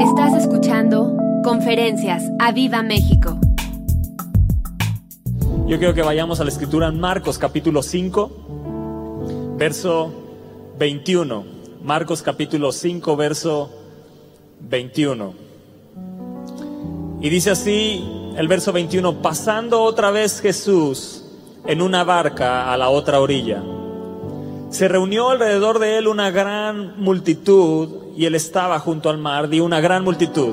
Estás escuchando Conferencias a Viva México. Yo quiero que vayamos a la escritura en Marcos capítulo 5, verso 21. Marcos capítulo 5, verso 21. Y dice así el verso 21, pasando otra vez Jesús en una barca a la otra orilla. Se reunió alrededor de él una gran multitud y él estaba junto al mar, di una gran multitud.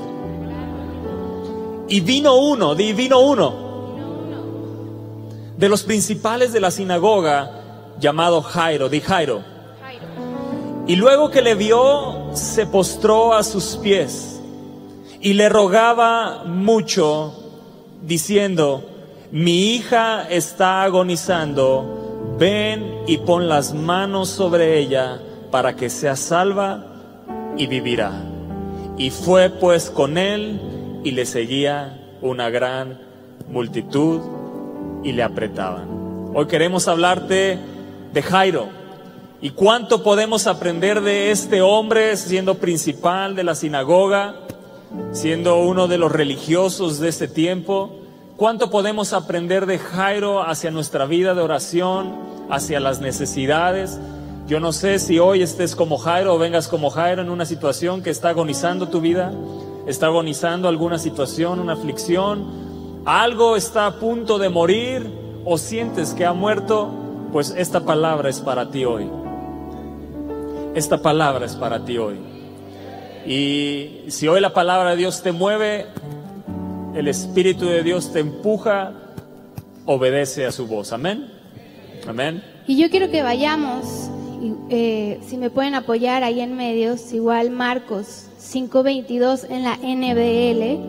Y vino uno, di vino uno, de los principales de la sinagoga llamado Jairo, di Jairo. Y luego que le vio, se postró a sus pies y le rogaba mucho, diciendo, mi hija está agonizando, ven y pon las manos sobre ella para que sea salva y vivirá. Y fue pues con él y le seguía una gran multitud y le apretaban. Hoy queremos hablarte de Jairo y cuánto podemos aprender de este hombre siendo principal de la sinagoga, siendo uno de los religiosos de este tiempo ¿Cuánto podemos aprender de Jairo hacia nuestra vida de oración, hacia las necesidades? Yo no sé si hoy estés como Jairo o vengas como Jairo en una situación que está agonizando tu vida, está agonizando alguna situación, una aflicción, algo está a punto de morir o sientes que ha muerto, pues esta palabra es para ti hoy. Esta palabra es para ti hoy. Y si hoy la palabra de Dios te mueve, el Espíritu de Dios te empuja, obedece a su voz. Amén. Amén. Y yo quiero que vayamos, eh, si me pueden apoyar ahí en medios, igual Marcos 5.22 en la NBL.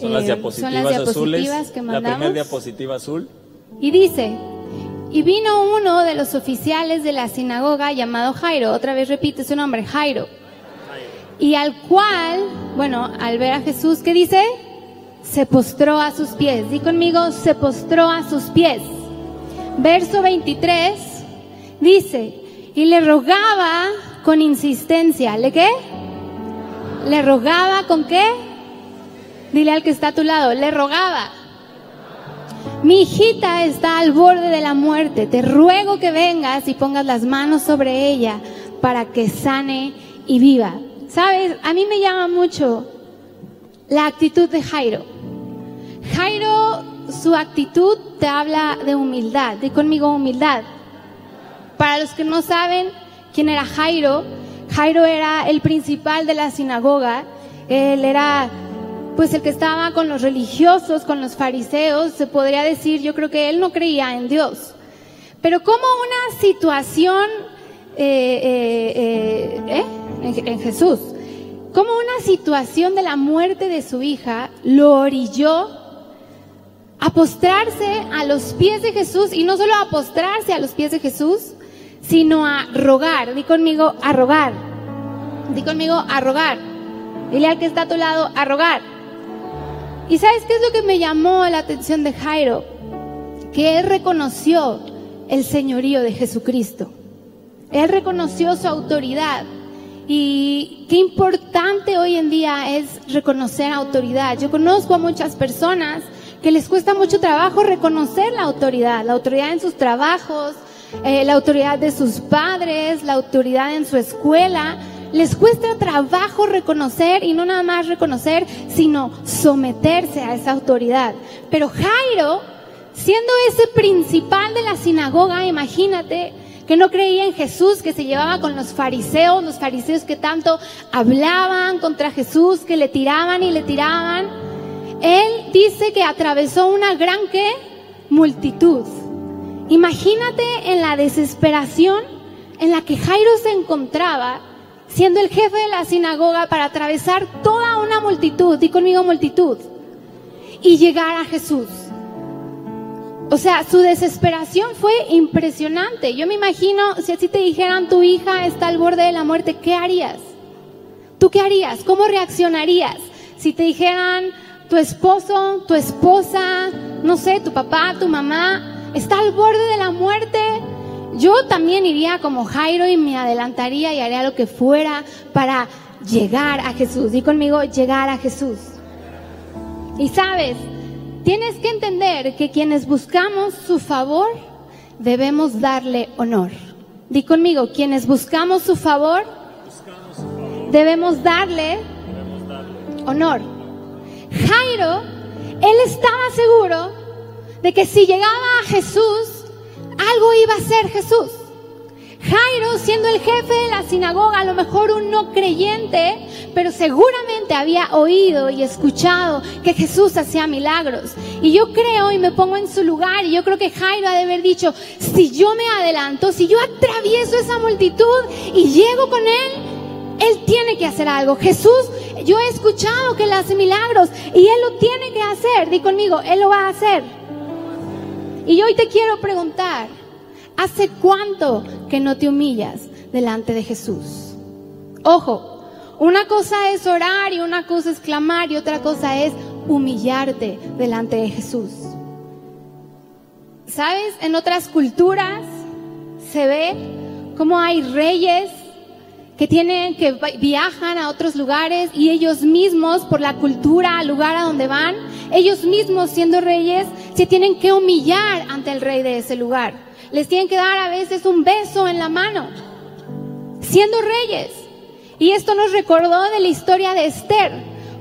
Son las Eh, diapositivas, son las diapositivas azules. que la primera mandamos. diapositiva azul. Y dice, y vino uno de los oficiales de la sinagoga llamado Jairo, otra vez repite su nombre, Jairo, y al cual, bueno, al ver a Jesús, ¿qué dice? Se postró a sus pies. Di conmigo, se postró a sus pies. Verso 23 dice, y le rogaba con insistencia, ¿le qué? Le rogaba con qué? Dile al que está a tu lado, le rogaba. Mi hijita está al borde de la muerte. Te ruego que vengas y pongas las manos sobre ella para que sane y viva. Sabes, a mí me llama mucho la actitud de Jairo. Jairo, su actitud te habla de humildad. Di conmigo humildad. Para los que no saben quién era Jairo, Jairo era el principal de la sinagoga. Él era pues el que estaba con los religiosos, con los fariseos, se podría decir, yo creo que él no creía en Dios. Pero como una situación eh, eh, eh. En, en Jesús, como una situación de la muerte de su hija lo orilló a postrarse a los pies de Jesús y no solo a postrarse a los pies de Jesús, sino a rogar. Di conmigo, a rogar. Di conmigo, a rogar. Dile al que está a tu lado, a rogar. ¿Y sabes qué es lo que me llamó la atención de Jairo? Que él reconoció el señorío de Jesucristo. Él reconoció su autoridad. Y qué importante hoy en día es reconocer autoridad. Yo conozco a muchas personas que les cuesta mucho trabajo reconocer la autoridad, la autoridad en sus trabajos, eh, la autoridad de sus padres, la autoridad en su escuela. Les cuesta trabajo reconocer y no nada más reconocer, sino someterse a esa autoridad. Pero Jairo, siendo ese principal de la sinagoga, imagínate, que no creía en Jesús, que se llevaba con los fariseos, los fariseos que tanto hablaban contra Jesús, que le tiraban y le tiraban. Él dice que atravesó una gran ¿qué? multitud. Imagínate en la desesperación en la que Jairo se encontraba, siendo el jefe de la sinagoga para atravesar toda una multitud, di conmigo multitud, y llegar a Jesús. O sea, su desesperación fue impresionante. Yo me imagino, si así te dijeran, tu hija está al borde de la muerte, ¿qué harías? ¿Tú qué harías? ¿Cómo reaccionarías? Si te dijeran, tu esposo, tu esposa, no sé, tu papá, tu mamá, está al borde de la muerte, yo también iría como Jairo y me adelantaría y haría lo que fuera para llegar a Jesús. Di conmigo, llegar a Jesús. Y sabes, tienes que entender que quienes buscamos su favor, debemos darle honor. Di conmigo, quienes buscamos su favor, debemos darle honor. Jairo, él estaba seguro de que si llegaba a Jesús, algo iba a ser Jesús. Jairo, siendo el jefe de la sinagoga, a lo mejor un no creyente, pero seguramente había oído y escuchado que Jesús hacía milagros. Y yo creo y me pongo en su lugar, y yo creo que Jairo ha de haber dicho, si yo me adelanto, si yo atravieso esa multitud y llego con él, él tiene que hacer algo. Jesús, yo he escuchado que él hace milagros y él lo tiene que hacer. Di conmigo, él lo va a hacer. Y hoy te quiero preguntar, ¿Hace cuánto que no te humillas delante de Jesús? Ojo, una cosa es orar y una cosa es clamar y otra cosa es humillarte delante de Jesús. ¿Sabes? En otras culturas se ve cómo hay reyes que tienen que viajan a otros lugares y ellos mismos por la cultura, al lugar a donde van, ellos mismos siendo reyes se tienen que humillar ante el rey de ese lugar les tienen que dar a veces un beso en la mano, siendo reyes. Y esto nos recordó de la historia de Esther,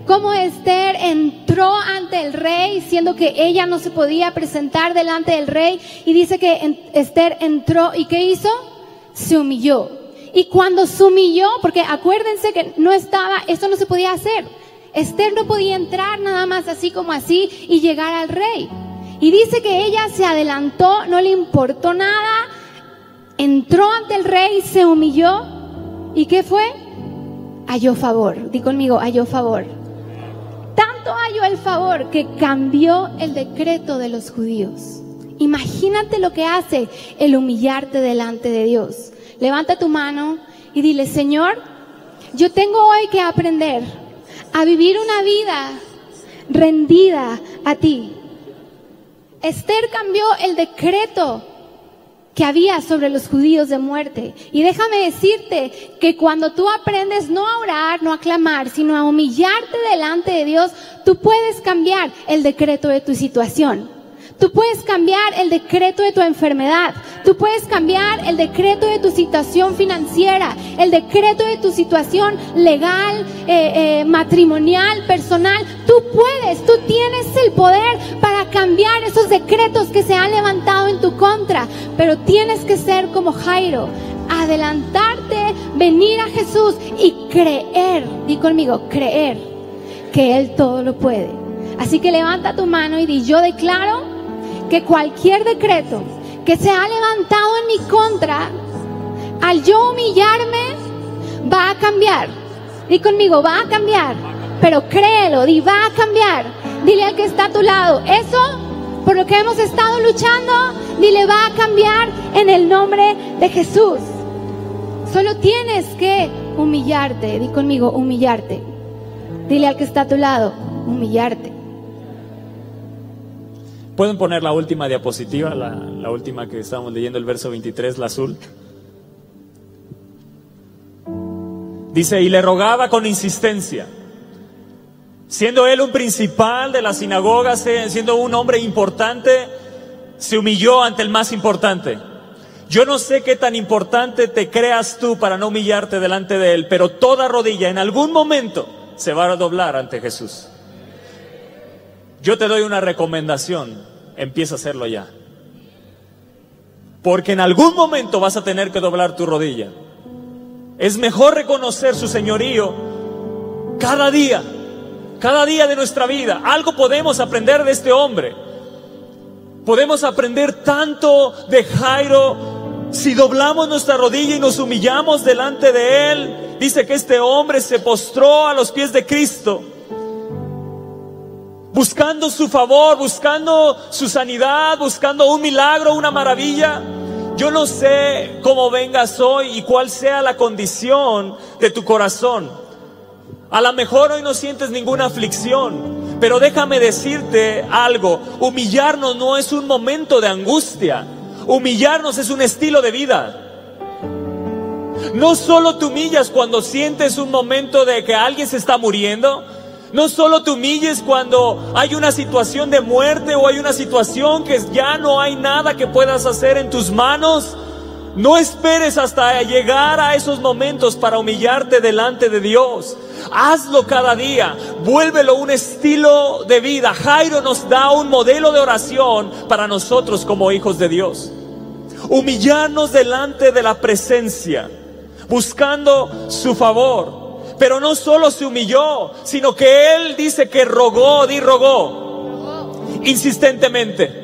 cómo Esther entró ante el rey, siendo que ella no se podía presentar delante del rey, y dice que Esther entró y ¿qué hizo? Se humilló. Y cuando se humilló, porque acuérdense que no estaba, esto no se podía hacer. Esther no podía entrar nada más así como así y llegar al rey. Y dice que ella se adelantó, no le importó nada, entró ante el rey, se humilló. ¿Y qué fue? Halló favor. Di conmigo, halló favor. Tanto halló el favor que cambió el decreto de los judíos. Imagínate lo que hace el humillarte delante de Dios. Levanta tu mano y dile, Señor, yo tengo hoy que aprender a vivir una vida rendida a ti. Esther cambió el decreto que había sobre los judíos de muerte. Y déjame decirte que cuando tú aprendes no a orar, no a clamar, sino a humillarte delante de Dios, tú puedes cambiar el decreto de tu situación. Tú puedes cambiar el decreto de tu enfermedad. Tú puedes cambiar el decreto de tu situación financiera, el decreto de tu situación legal, eh, eh, matrimonial, personal. Tú puedes, tú tienes el poder para cambiar esos decretos que se han levantado en tu contra. Pero tienes que ser como Jairo, adelantarte, venir a Jesús y creer. Di conmigo, creer que Él todo lo puede. Así que levanta tu mano y di, yo declaro que cualquier decreto que se ha levantado en mi contra, al yo humillarme, va a cambiar. Y conmigo, va a cambiar. Pero créelo, di, va a cambiar. Dile al que está a tu lado, eso por lo que hemos estado luchando, dile, va a cambiar en el nombre de Jesús. Solo tienes que humillarte. Di conmigo, humillarte. Dile al que está a tu lado, humillarte. Pueden poner la última diapositiva, la, última que estábamos leyendo, el verso 23, la azul. Dice, y le rogaba con insistencia, siendo él un principal de la sinagoga, siendo un hombre importante, se humilló ante el más importante. Yo no sé qué tan importante te creas tú para no humillarte delante de él, pero toda rodilla en algún momento se va a doblar ante Jesús. Yo te doy una recomendación, empieza a hacerlo ya. Porque en algún momento vas a tener que doblar tu rodilla. Es mejor reconocer su señorío cada día, cada día de nuestra vida. Algo podemos aprender de este hombre. Podemos aprender tanto de Jairo si doblamos nuestra rodilla y nos humillamos delante de él. Dice que este hombre se postró a los pies de Cristo buscando su favor, buscando su sanidad, buscando un milagro, una maravilla. Yo no sé cómo vengas hoy y cuál sea la condición de tu corazón. A lo mejor hoy no sientes ninguna aflicción, pero déjame decirte algo, humillarnos no es un momento de angustia, humillarnos es un estilo de vida. No solo te humillas cuando sientes un momento de que alguien se está muriendo. No solo te humilles cuando hay una situación de muerte o hay una situación que ya no hay nada que puedas hacer en tus manos. No esperes hasta llegar a esos momentos para humillarte delante de Dios. Hazlo cada día. Vuélvelo un estilo de vida. Jairo nos da un modelo de oración para nosotros como hijos de Dios. Humillarnos delante de la presencia, buscando su favor. Pero no solo se humilló, sino que él dice que rogó, di rogó, insistentemente.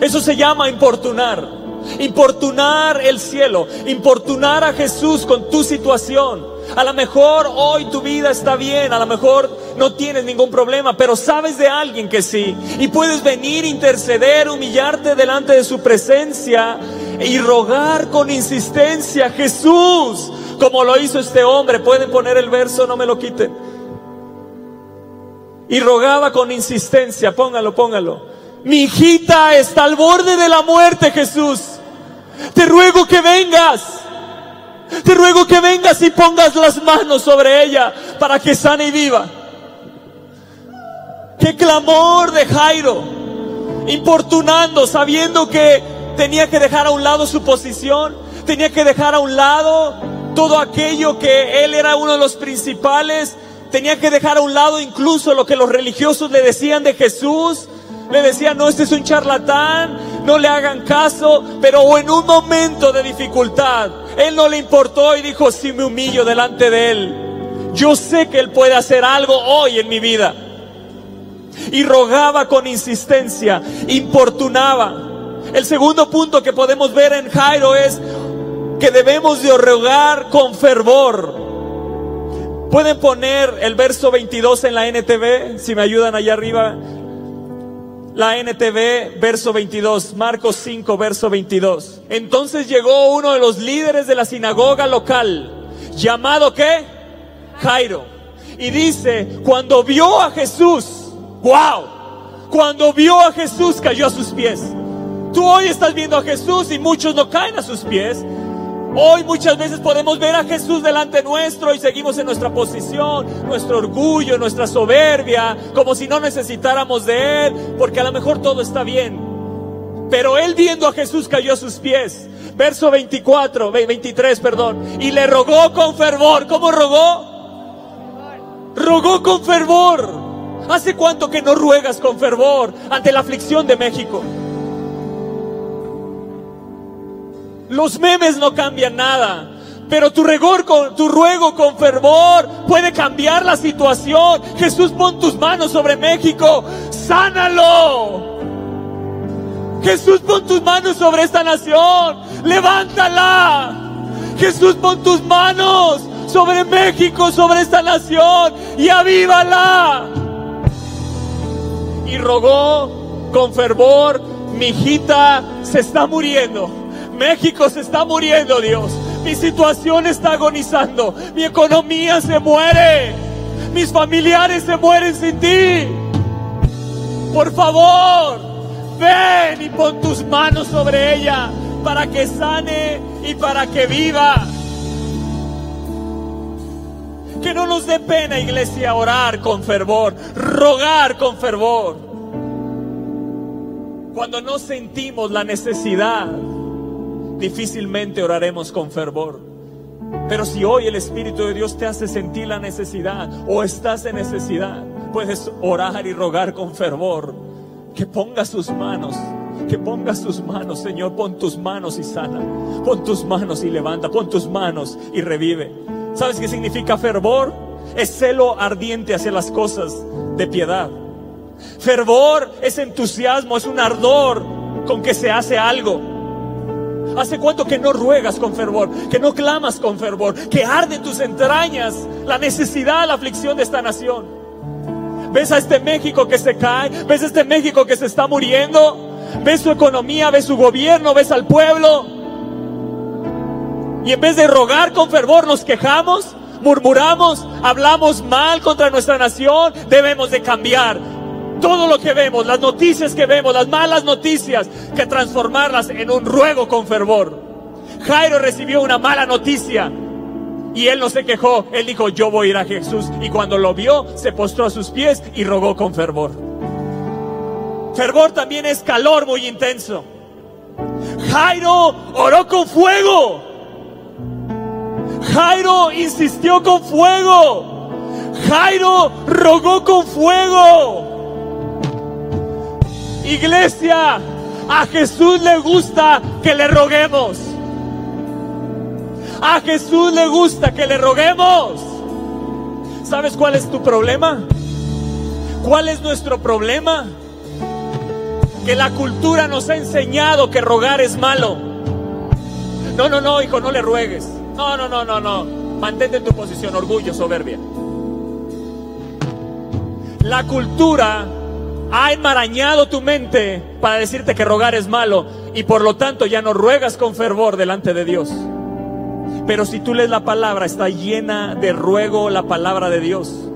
Eso se llama importunar. Importunar el cielo, importunar a Jesús con tu situación. A lo mejor hoy tu vida está bien, a lo mejor no tienes ningún problema, pero sabes de alguien que sí. Y puedes venir, interceder, humillarte delante de su presencia y rogar con insistencia, Jesús, como lo hizo este hombre. Pueden poner el verso, no me lo quiten. Y rogaba con insistencia, póngalo, póngalo. Mi hijita está al borde de la muerte, Jesús. Te ruego que vengas. Te ruego que vengas y pongas las manos sobre ella para que sane y viva. Qué clamor de Jairo, importunando, sabiendo que tenía que dejar a un lado su posición, tenía que dejar a un lado todo aquello que él era uno de los principales, tenía que dejar a un lado incluso lo que los religiosos le decían de Jesús, le decían, no, este es un charlatán, no le hagan caso, pero en un momento de dificultad, él no le importó y dijo, si me humillo delante de él, yo sé que él puede hacer algo hoy en mi vida. Y rogaba con insistencia, importunaba. El segundo punto que podemos ver en Jairo es que debemos de rogar con fervor. Pueden poner el verso 22 en la NTV, si me ayudan allá arriba. La NTV, verso 22, Marcos 5, verso 22. Entonces llegó uno de los líderes de la sinagoga local, llamado qué? Jairo. Y dice, cuando vio a Jesús, wow, cuando vio a Jesús cayó a sus pies. Tú hoy estás viendo a Jesús y muchos no caen a sus pies. Hoy muchas veces podemos ver a Jesús delante nuestro y seguimos en nuestra posición, nuestro orgullo, nuestra soberbia, como si no necesitáramos de Él, porque a lo mejor todo está bien. Pero Él viendo a Jesús cayó a sus pies. Verso 24, 23, perdón. Y le rogó con fervor. ¿Cómo rogó? Rogó con fervor. ¿Hace cuánto que no ruegas con fervor ante la aflicción de México? Los memes no cambian nada. Pero tu, regor con, tu ruego con fervor puede cambiar la situación. Jesús, pon tus manos sobre México. Sánalo. Jesús, pon tus manos sobre esta nación. Levántala. Jesús, pon tus manos sobre México, sobre esta nación. Y avívala. Y rogó con fervor. Mi hijita se está muriendo México se está muriendo, Dios. Mi situación está agonizando. Mi economía se muere. Mis familiares se mueren sin ti. Por favor, ven y pon tus manos sobre ella para que sane y para que viva. Que no nos dé pena, iglesia, orar con fervor, rogar con fervor. Cuando no sentimos la necesidad difícilmente oraremos con fervor. Pero si hoy el Espíritu de Dios te hace sentir la necesidad o estás en necesidad, puedes orar y rogar con fervor. Que ponga sus manos, que ponga sus manos, Señor, pon tus manos y sana. Pon tus manos y levanta, pon tus manos y revive. ¿Sabes qué significa fervor? Es celo ardiente hacia las cosas de piedad. Fervor es entusiasmo, es un ardor con que se hace algo. ¿Hace cuánto que no ruegas con fervor, que no clamas con fervor, que arde en tus entrañas la necesidad, la aflicción de esta nación? ¿Ves a este México que se cae? ¿Ves a este México que se está muriendo? ¿Ves su economía? ¿Ves su gobierno? ¿Ves al pueblo? Y en vez de rogar con fervor nos quejamos, murmuramos, hablamos mal contra nuestra nación, debemos de cambiar todo lo que vemos, las noticias que vemos, las malas noticias, que transformarlas en un ruego con fervor. Jairo recibió una mala noticia Y él no se quejó, él dijo, yo voy a ir a Jesús. Y cuando lo vio, se postró a sus pies y rogó con fervor. Fervor también es calor muy intenso. Jairo oró con fuego. Jairo insistió con fuego. Jairo rogó con fuego. Iglesia, a Jesús le gusta que le roguemos. A Jesús le gusta que le roguemos. ¿Sabes cuál es tu problema? ¿Cuál es nuestro problema? Que la cultura nos ha enseñado que rogar es malo. No, no, no, hijo, no le ruegues. No, no, no, no, no. Mantente en tu posición, orgullo, soberbia. La cultura ha enmarañado tu mente para decirte que rogar es malo y por lo tanto ya no ruegas con fervor delante de Dios. Pero si tú lees la palabra, está llena de ruego la palabra de Dios.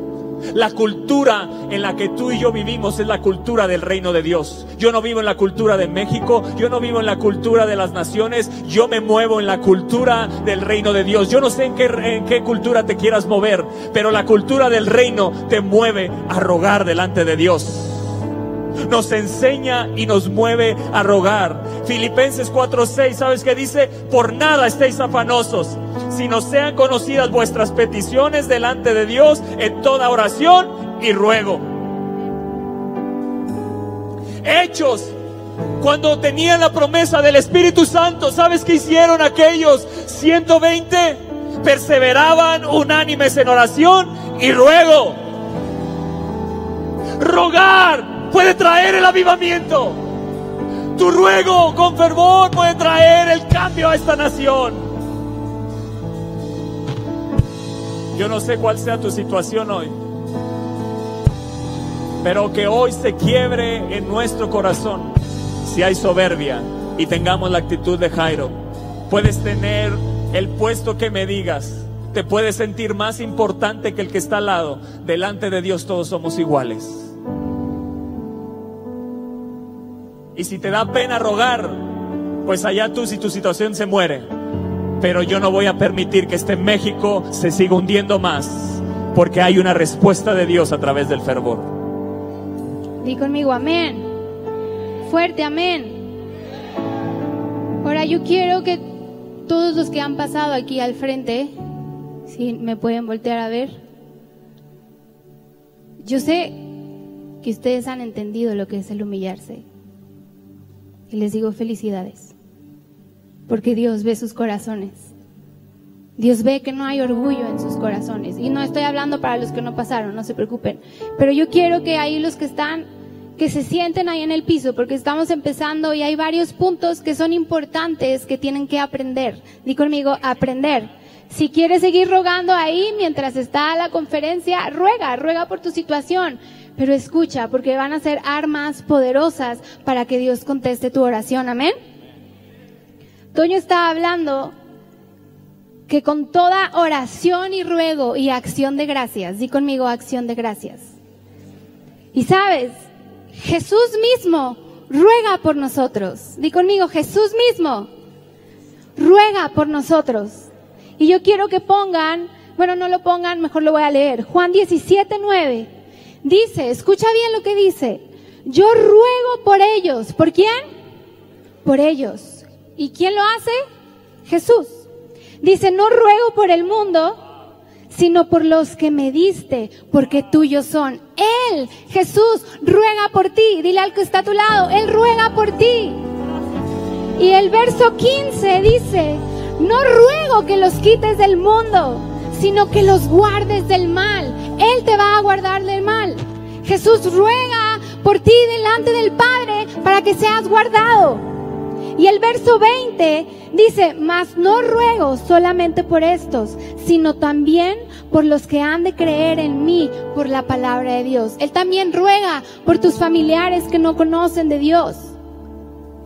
La cultura en la que tú y yo vivimos es la cultura del reino de Dios. Yo no vivo en la cultura de México, yo no vivo en la cultura de las naciones, yo me muevo en la cultura del reino de Dios. Yo no sé en qué, en qué cultura te quieras mover, pero la cultura del reino te mueve a rogar delante de Dios nos enseña y nos mueve a rogar. Filipenses 4:6, ¿sabes qué dice? Por nada estéis afanosos, sino sean conocidas vuestras peticiones delante de Dios en toda oración y ruego. Hechos cuando tenían la promesa del Espíritu Santo, ¿sabes qué hicieron aquellos 120? Perseveraban unánimes en oración y ruego. Rogar puede traer el avivamiento. Tu ruego con fervor puede traer el cambio a esta nación. Yo no sé cuál sea tu situación hoy, pero que hoy se quiebre en nuestro corazón si hay soberbia y tengamos la actitud de Jairo. Puedes tener el puesto que me digas, te puedes sentir más importante que el que está al lado. Delante de Dios todos somos iguales. Y si te da pena rogar, pues allá tú si tu situación se muere. Pero yo no voy a permitir que este México se siga hundiendo más, porque hay una respuesta de Dios a través del fervor. Di conmigo, amén. Fuerte, amén. Ahora yo quiero que todos los que han pasado aquí al frente, si me pueden voltear a ver, yo sé que ustedes han entendido lo que es el humillarse. Y les digo felicidades, porque Dios ve sus corazones. Dios ve que no hay orgullo en sus corazones. Y no estoy hablando para los que no pasaron, no se preocupen. Pero yo quiero que ahí los que están, que se sienten ahí en el piso, porque estamos empezando y hay varios puntos que son importantes que tienen que aprender. Di conmigo, aprender. Si quieres seguir rogando ahí mientras está la conferencia, ruega, ruega por tu situación. Pero escucha, porque van a ser armas poderosas para que Dios conteste tu oración. Amén. Toño está hablando que con toda oración y ruego y acción de gracias, di conmigo acción de gracias. Y sabes, Jesús mismo ruega por nosotros. Di conmigo, Jesús mismo ruega por nosotros. Y yo quiero que pongan, bueno, no lo pongan, mejor lo voy a leer. Juan 17, 9. Dice, escucha bien lo que dice. Yo ruego por ellos. ¿Por quién? Por ellos. ¿Y quién lo hace? Jesús. Dice, no ruego por el mundo, sino por los que me diste, porque tuyos son. Él, Jesús, ruega por ti. Dile al que está a tu lado, Él ruega por ti. Y el verso 15 dice, no ruego que los quites del mundo, sino que los guardes del mal. Él te va a guardar del mal. Jesús ruega por ti delante del Padre para que seas guardado. Y el verso 20 dice, mas no ruego solamente por estos, sino también por los que han de creer en mí por la palabra de Dios. Él también ruega por tus familiares que no conocen de Dios.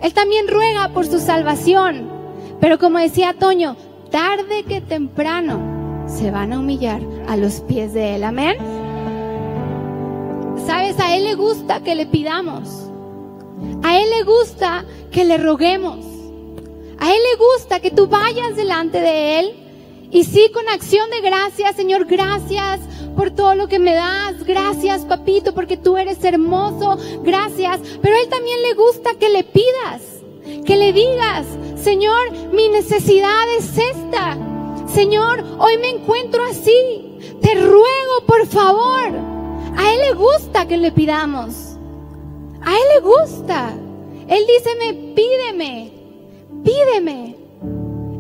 Él también ruega por su salvación. Pero como decía Toño, tarde que temprano se van a humillar a los pies de Él. Amén. Sabes, a Él le gusta que le pidamos. A Él le gusta que le roguemos. A Él le gusta que tú vayas delante de Él Y sí, con acción de gracias, Señor, gracias por todo lo que me das. Gracias, papito, porque tú eres hermoso. Gracias. Pero a Él también le gusta que le pidas, que le digas, Señor, mi necesidad es esta. Señor, hoy me encuentro así. Te ruego, por favor. A Él le gusta que le pidamos. A Él le gusta. Él dice, me pídeme, pídeme.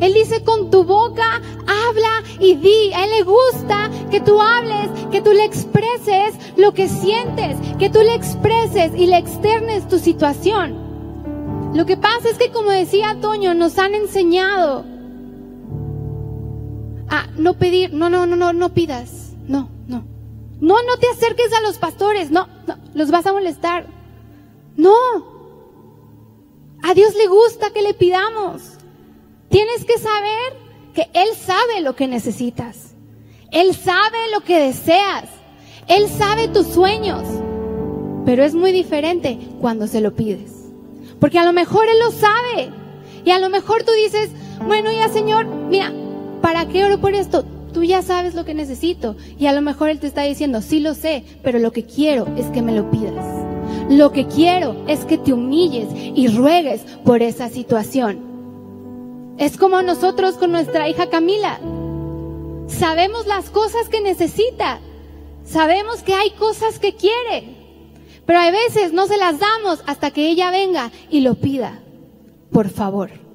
Él dice, con tu boca habla y di. A Él le gusta que tú hables, que tú le expreses lo que sientes, que tú le expreses y le externes tu situación. Lo que pasa es que, como decía Toño, nos han enseñado a no pedir, no, no, no, no, no pidas, no, no. No, no te acerques a los pastores, no, no, los vas a molestar. No. A Dios le gusta que le pidamos. Tienes que saber que Él sabe lo que necesitas. Él sabe lo que deseas. Él sabe tus sueños. Pero es muy diferente cuando se lo pides. Porque a lo mejor Él lo sabe. Y a lo mejor tú dices, bueno, ya Señor, mira, ¿para qué oro por esto? Tú ya sabes lo que necesito. Y a lo mejor Él te está diciendo, sí lo sé, pero lo que quiero es que me lo pidas. Lo que quiero es que te humilles y ruegues por esa situación. Es como nosotros con nuestra hija Camila. Sabemos las cosas que necesita. Sabemos que hay cosas que quiere. Pero a veces no se las damos hasta que ella venga y lo pida. Por favor.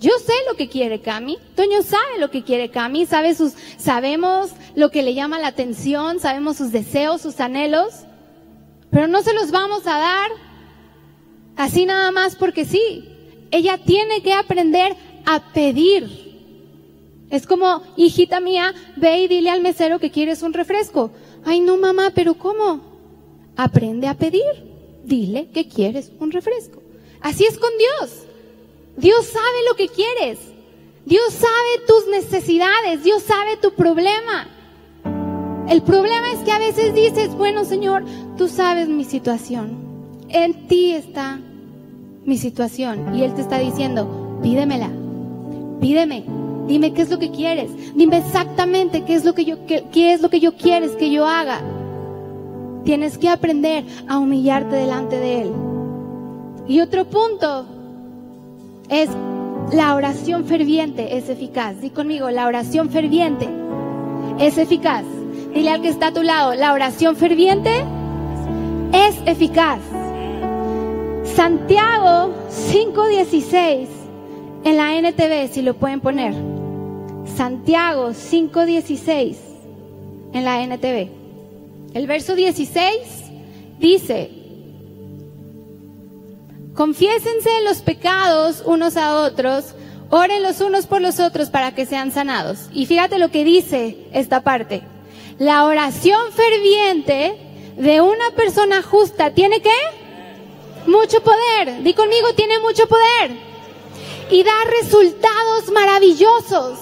Yo sé lo que quiere Cami. Toño sabe lo que quiere Cami. Sabe sus, sabemos lo que le llama la atención. Sabemos sus deseos, sus anhelos. Pero no se los vamos a dar así nada más porque sí. Ella tiene que aprender a pedir. Es como, hijita mía, ve y dile al mesero que quieres un refresco. Ay, no, mamá, pero ¿cómo? Aprende a pedir. Dile que quieres un refresco. Así es con Dios. Dios sabe lo que quieres. Dios sabe tus necesidades. Dios sabe tu problema. El problema es que a veces dices, bueno Señor, tú sabes mi situación. En ti está mi situación. Y Él te está diciendo, pídemela, pídeme, dime qué es lo que quieres, dime exactamente qué es lo que yo, qué, qué es lo que yo quieres que yo haga. Tienes que aprender a humillarte delante de Él. Y otro punto es la oración ferviente es eficaz. Di conmigo, la oración ferviente es eficaz. Dile al que está a tu lado, la oración ferviente es eficaz. Santiago 5.16 en la NTV, si lo pueden poner. Santiago 5.16 en la NTV. El verso 16 dice, confiésense los pecados unos a otros, oren los unos por los otros para que sean sanados. Y fíjate lo que dice esta parte. La oración ferviente de una persona justa tiene que mucho poder. Di conmigo, tiene mucho poder. Y da resultados maravillosos.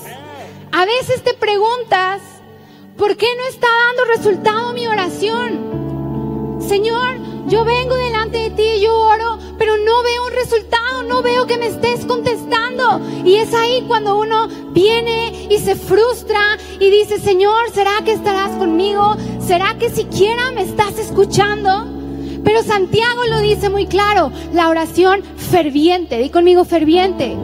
A veces te preguntas, ¿por qué no está dando resultado mi oración? Señor, yo vengo delante de ti y yo oro, pero no veo un resultado, no veo que me estés contestando. Y es ahí cuando uno viene y se frustra y dice, Señor, ¿será que estarás conmigo? ¿Será que siquiera me estás escuchando? Pero Santiago lo dice muy claro, la oración ferviente, di conmigo ferviente,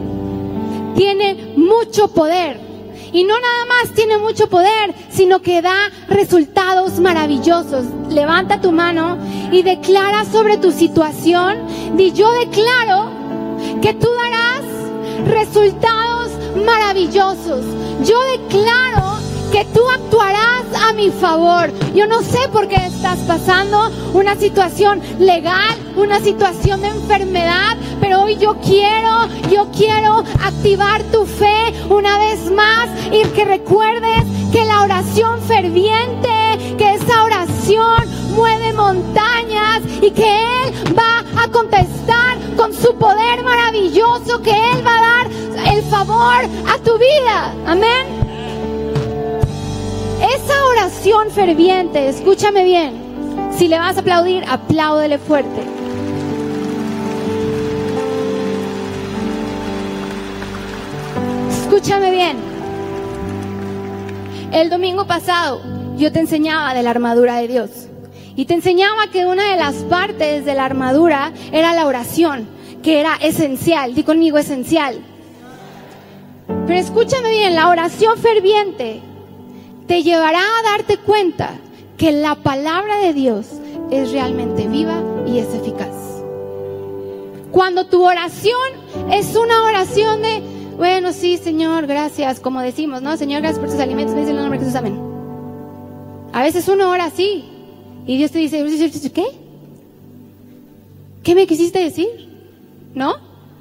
tiene mucho poder. Y no nada más tiene mucho poder, sino que da resultados maravillosos. Levanta tu mano y declara sobre tu situación. Di yo declaro que tú darás resultados maravillosos. Yo declaro que tú actuarás a mi favor. Yo no sé por qué estás pasando una situación legal, una situación de enfermedad, pero hoy yo quiero, yo quiero activar tu fe una vez más y que recuerdes que la oración ferviente, que esa oración mueve montañas y que Él va a contestar con su poder maravilloso, que Él va a dar el favor a tu vida. Amén. Esa oración ferviente, escúchame bien, si le vas a aplaudir, apláudele fuerte. Escúchame bien. El domingo pasado yo te enseñaba de la armadura de Dios. Y te enseñaba que una de las partes de la armadura era la oración, que era esencial. Di conmigo esencial. Pero escúchame bien, la oración ferviente te llevará a darte cuenta que la palabra de Dios es realmente viva y es eficaz. Cuando tu oración es una oración de, bueno, sí, Señor, gracias, como decimos, ¿no? Señor, gracias por tus alimentos, me dice el nombre de Jesús, amén. A veces uno ora así y Dios te dice, ¿qué? ¿Qué me quisiste decir? ¿No?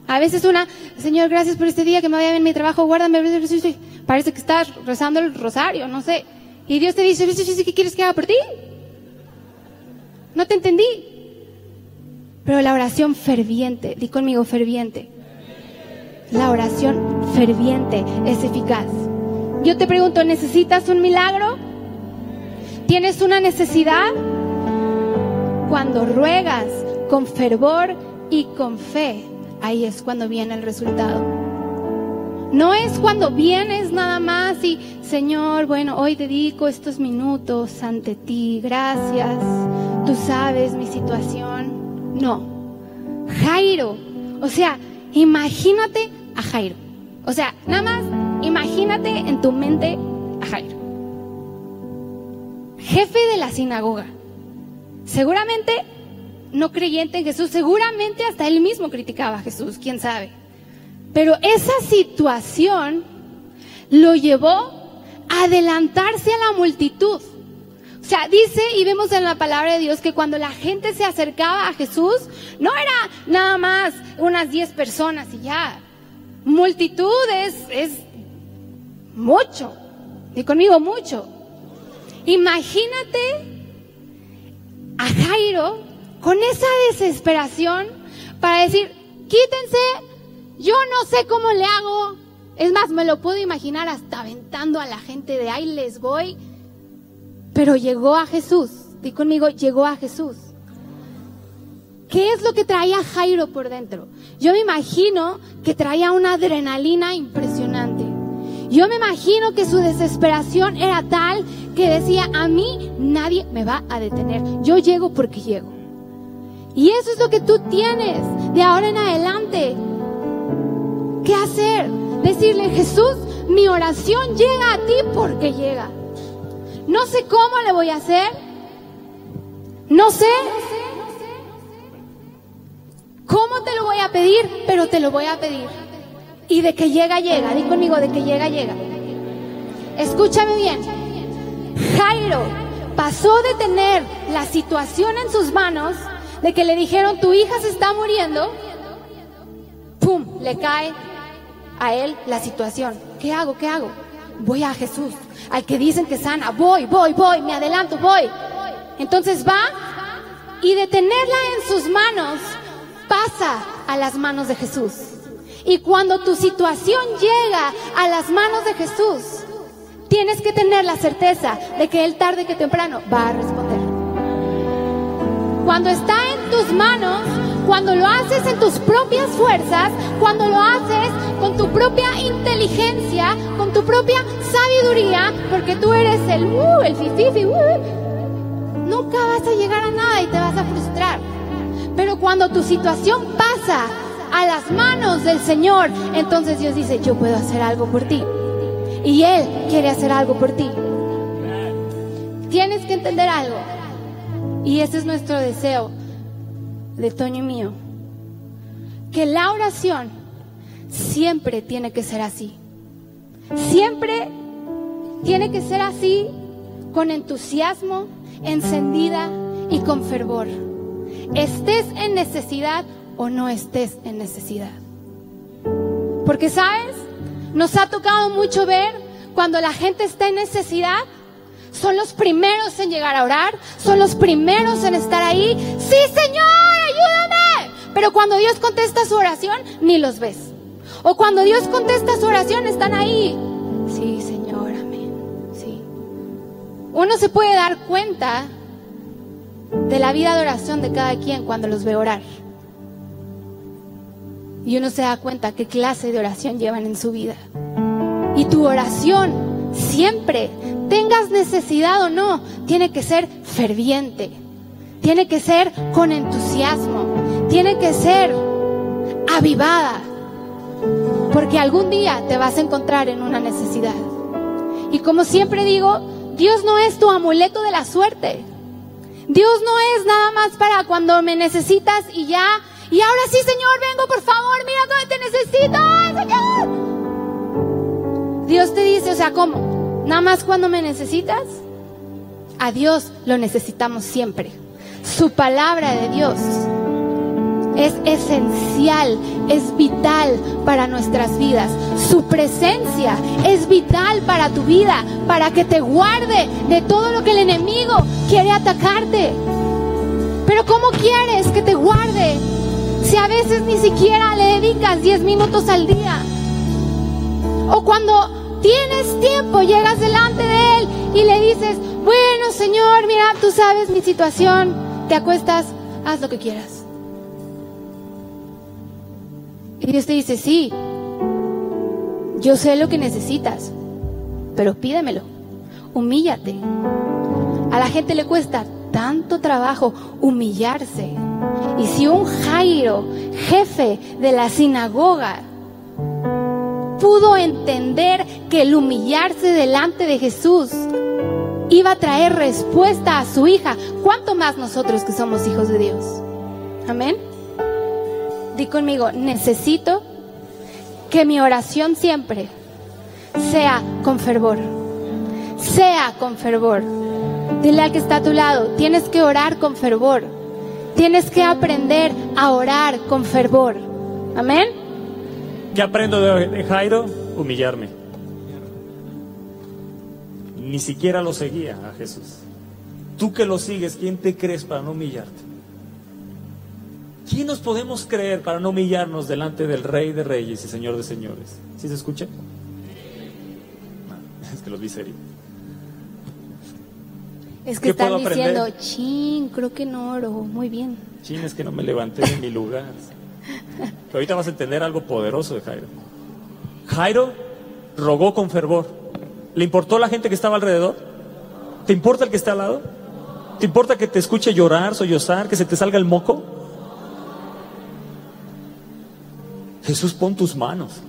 A veces una, Señor, gracias por este día que me vaya bien mi trabajo, guárdame. Parece que estás rezando el rosario, no sé. Y Dios te dice, ¿qué quieres que haga por ti? No te entendí. Pero la oración ferviente, di conmigo ferviente. La oración ferviente es eficaz. Yo te pregunto, ¿necesitas un milagro? ¿Tienes una necesidad? Cuando ruegas con fervor y con fe, ahí es cuando viene el resultado. No es cuando vienes nada más y, Señor, bueno, hoy dedico estos minutos ante ti, gracias, tú sabes mi situación. No, Jairo, o sea, imagínate a Jairo. O sea, nada más imagínate en tu mente a Jairo. Jefe de la sinagoga. Seguramente no creyente en Jesús, seguramente hasta él mismo criticaba a Jesús, quién sabe. Pero esa situación lo llevó a adelantarse a la multitud. O sea, dice y vemos en la palabra de Dios que cuando la gente se acercaba a Jesús, no era nada más unas 10 personas y ya. Multitud es, es mucho. Y conmigo mucho. Imagínate a Jairo con esa desesperación para decir, quítense, yo no sé cómo le hago. Es más, me lo puedo imaginar hasta aventando a la gente de ahí les voy. Pero llegó a Jesús. Di conmigo, llegó a Jesús. ¿Qué es lo que traía Jairo por dentro? Yo me imagino que traía una adrenalina impresionante. Yo me imagino que su desesperación era tal que decía, a mí nadie me va a detener. Yo llego porque llego. Y eso es lo que tú tienes de ahora en adelante. ¿Qué hacer? Decirle, Jesús, mi oración llega a ti porque llega. No sé cómo le voy a hacer. No sé cómo te lo voy a pedir, pero te lo voy a pedir. Y de que llega, llega. Di conmigo, de que llega, llega. Escúchame bien. Jairo pasó de tener la situación en sus manos, de que le dijeron, tu hija se está muriendo, ¡pum! Le cae a él la situación. ¿Qué hago? ¿Qué hago? Voy a Jesús, al que dicen que sana. Voy, voy, voy, me adelanto, voy. Entonces va y de tenerla en sus manos, pasa a las manos de Jesús. Y cuando tu situación llega a las manos de Jesús, tienes que tener la certeza de que Él tarde que temprano va a responder. Cuando está en tus manos, cuando lo haces en tus propias fuerzas, cuando lo haces con tu propia inteligencia, con tu propia sabiduría, porque tú eres el uh, el fififi, uh, nunca vas a llegar a nada y te vas a frustrar. Pero cuando tu situación pasa a las manos del Señor, entonces Dios dice, yo puedo hacer algo por ti. Y Él quiere hacer algo por ti. Tienes que entender algo. Y ese es nuestro deseo de Toño y mío. Que la oración siempre tiene que ser así. Siempre tiene que ser así con entusiasmo, encendida y con fervor. Estés en necesidad o no estés en necesidad. Porque, ¿sabes? Nos ha tocado mucho ver cuando la gente está en necesidad, son los primeros en llegar a orar, son los primeros en estar ahí. Sí, Señor, ayúdame. Pero cuando Dios contesta su oración, ni los ves. O cuando Dios contesta su oración, están ahí. Sí, Señor, amén. Sí. Uno se puede dar cuenta de la vida de oración de cada quien cuando los ve orar. Y uno se da cuenta qué clase de oración llevan en su vida. Y tu oración siempre tengas necesidad o no, tiene que ser ferviente, tiene que ser con entusiasmo, tiene que ser avivada, porque algún día te vas a encontrar en una necesidad. Y como siempre digo, Dios no es tu amuleto de la suerte. Dios no es nada más para cuando me necesitas y ya. Y ahora sí, Señor, vengo, por favor, mira cómo te necesito, Señor. Dios te dice, o sea, ¿cómo? ¿Nada más cuando me necesitas? A Dios lo necesitamos siempre. Su palabra de Dios es esencial, es vital para nuestras vidas. Su presencia es vital para tu vida, para que te guarde de todo lo que el enemigo quiere atacarte. Pero ¿cómo quieres que te guarde si a veces ni siquiera le dedicas 10 minutos al día? O cuando tienes tiempo, llegas delante de Él y le dices, bueno Señor, mira, tú sabes mi situación, te acuestas, haz lo que quieras. Y Dios te dice, sí, yo sé lo que necesitas, pero pídemelo, humíllate. A la gente le cuesta tanto trabajo humillarse. Y si un Jairo, jefe de la sinagoga, pudo entender que el humillarse delante de Jesús iba a traer respuesta a su hija, ¿cuánto más nosotros que somos hijos de Dios? Amén. Di conmigo, necesito que mi oración siempre sea con fervor. Sea con fervor. Dile al que está a tu lado, tienes que orar con fervor. Tienes que aprender a orar con fervor. Amén. ¿Qué aprendo de Jairo? Humillarme. Ni siquiera lo seguía a Jesús. Tú que lo sigues, ¿quién te crees para no humillarte? ¿Quién nos podemos creer para no humillarnos delante del Rey de Reyes y Señor de Señores? ¿Sí se escucha? es que lo vi serio. Es que están diciendo, chin, creo que no oro. Muy bien. Chin, es que no me levanté de mi lugar. Pero ahorita vas a entender algo poderoso de Jairo. Jairo rogó con fervor. ¿Le importó la gente que estaba alrededor? ¿Te importa el que está al lado? ¿Te importa que te escuche llorar, sollozar, que se te salga el moco? Jesús, pon tus manos.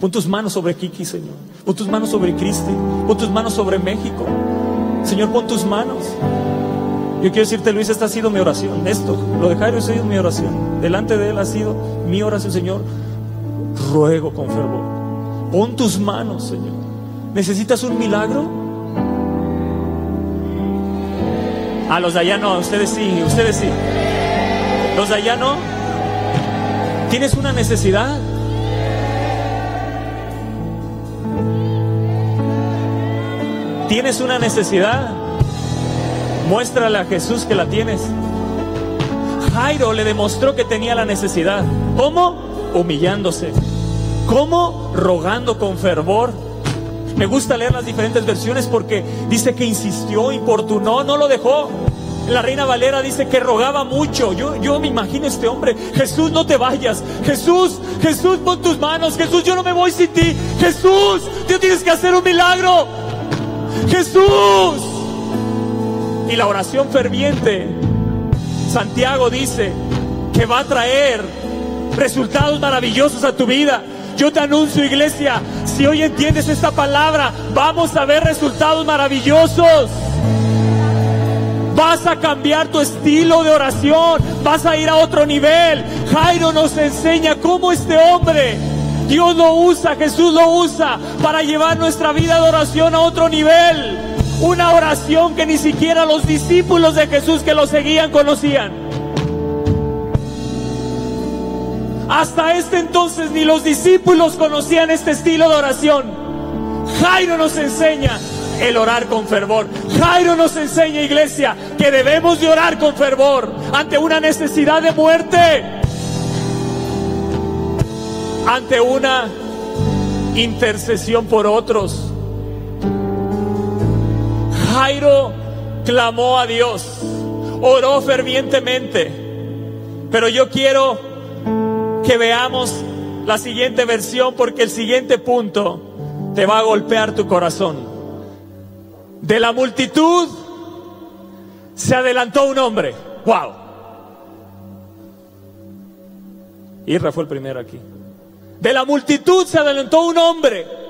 Pon tus manos sobre Kiki, Señor. Pon tus manos sobre Cristi. Pon tus manos sobre México. Señor, pon tus manos. Yo quiero decirte, Luis, esta ha sido mi oración. Esto, lo de Jairo ha mi oración. Delante de él ha sido mi oración, Señor. Ruego con fervor. Pon tus manos, Señor. ¿Necesitas un milagro? A los de allá no, ustedes sí, ustedes sí. Los de allá no. ¿Tienes una necesidad? ¿Tienes una necesidad? Muéstrale a Jesús que la tienes. Jairo le demostró que tenía la necesidad. ¿Cómo? Humillándose. ¿Cómo? Rogando con fervor. Me gusta leer las diferentes versiones porque dice que insistió, importunó, no lo dejó. La reina Valera dice que rogaba mucho. Yo, yo me imagino este hombre. Jesús, no te vayas. Jesús, Jesús, pon tus manos. Jesús, yo no me voy sin ti. Jesús, tú tienes que hacer un milagro. Jesús. Y la oración ferviente, Santiago dice que va a traer resultados maravillosos a tu vida. Yo te anuncio, iglesia, si hoy entiendes esta palabra, vamos a ver resultados maravillosos. Vas a cambiar tu estilo de oración, vas a ir a otro nivel. Jairo nos enseña cómo este hombre, Dios lo usa, Jesús lo usa para llevar nuestra vida de oración a otro nivel. Una oración que ni siquiera los discípulos de Jesús que lo seguían conocían. Hasta este entonces ni los discípulos conocían este estilo de oración. Jairo nos enseña el orar con fervor. Jairo nos enseña, iglesia, que debemos de orar con fervor ante una necesidad de muerte, ante una intercesión por otros. Jairo clamó a Dios, oró fervientemente, pero yo quiero que veamos la siguiente versión porque el siguiente punto te va a golpear tu corazón. De la multitud se adelantó un hombre. ¡Wow! Irra fue el primero aquí. De la multitud se adelantó un hombre.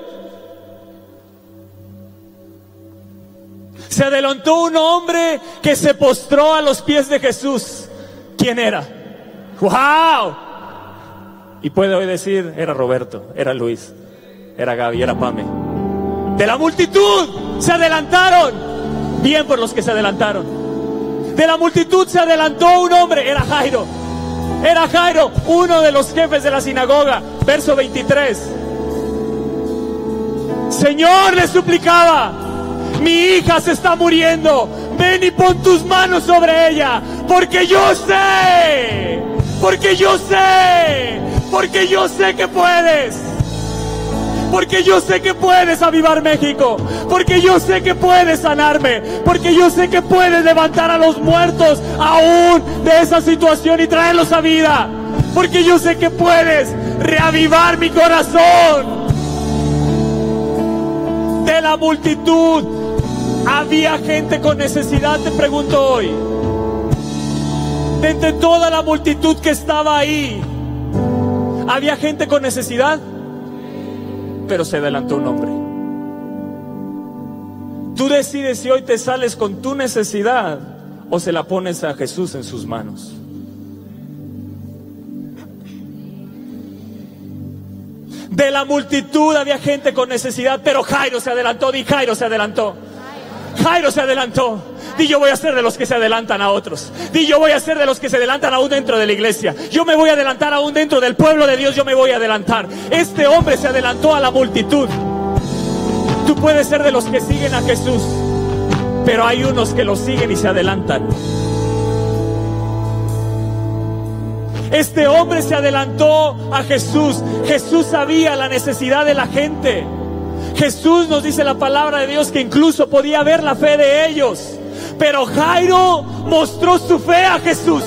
Se adelantó un hombre que se postró a los pies de Jesús. ¿Quién era? ¡Wow! Y puede hoy decir, era Roberto, era Luis, era Gaby, era Pame. De la multitud se adelantaron. Bien por los que se adelantaron. De la multitud se adelantó un hombre, era Jairo. Era Jairo, uno de los jefes de la sinagoga. Verso 23. Señor le suplicaba, mi hija se está muriendo, ven y pon tus manos sobre ella, porque yo sé, porque yo sé, porque yo sé que puedes. Porque yo sé que puedes avivar México. Porque yo sé que puedes sanarme. Porque yo sé que puedes levantar a los muertos aún de esa situación y traerlos a vida. Porque yo sé que puedes reavivar mi corazón. De la multitud había gente con necesidad, te pregunto hoy. De entre toda la multitud que estaba ahí, ¿había gente con necesidad? pero se adelantó un hombre. Tú decides si hoy te sales con tu necesidad o se la pones a Jesús en sus manos. De la multitud había gente con necesidad, pero Jairo se adelantó, di Jairo se adelantó. Jairo se adelantó. Di yo voy a ser de los que se adelantan a otros. Di yo voy a ser de los que se adelantan aún dentro de la iglesia. Yo me voy a adelantar aún dentro del pueblo de Dios. Yo me voy a adelantar. Este hombre se adelantó a la multitud. Tú puedes ser de los que siguen a Jesús. Pero hay unos que lo siguen y se adelantan. Este hombre se adelantó a Jesús. Jesús sabía la necesidad de la gente. Jesús nos dice la palabra de Dios que incluso podía ver la fe de ellos. Pero Jairo mostró su fe a Jesús.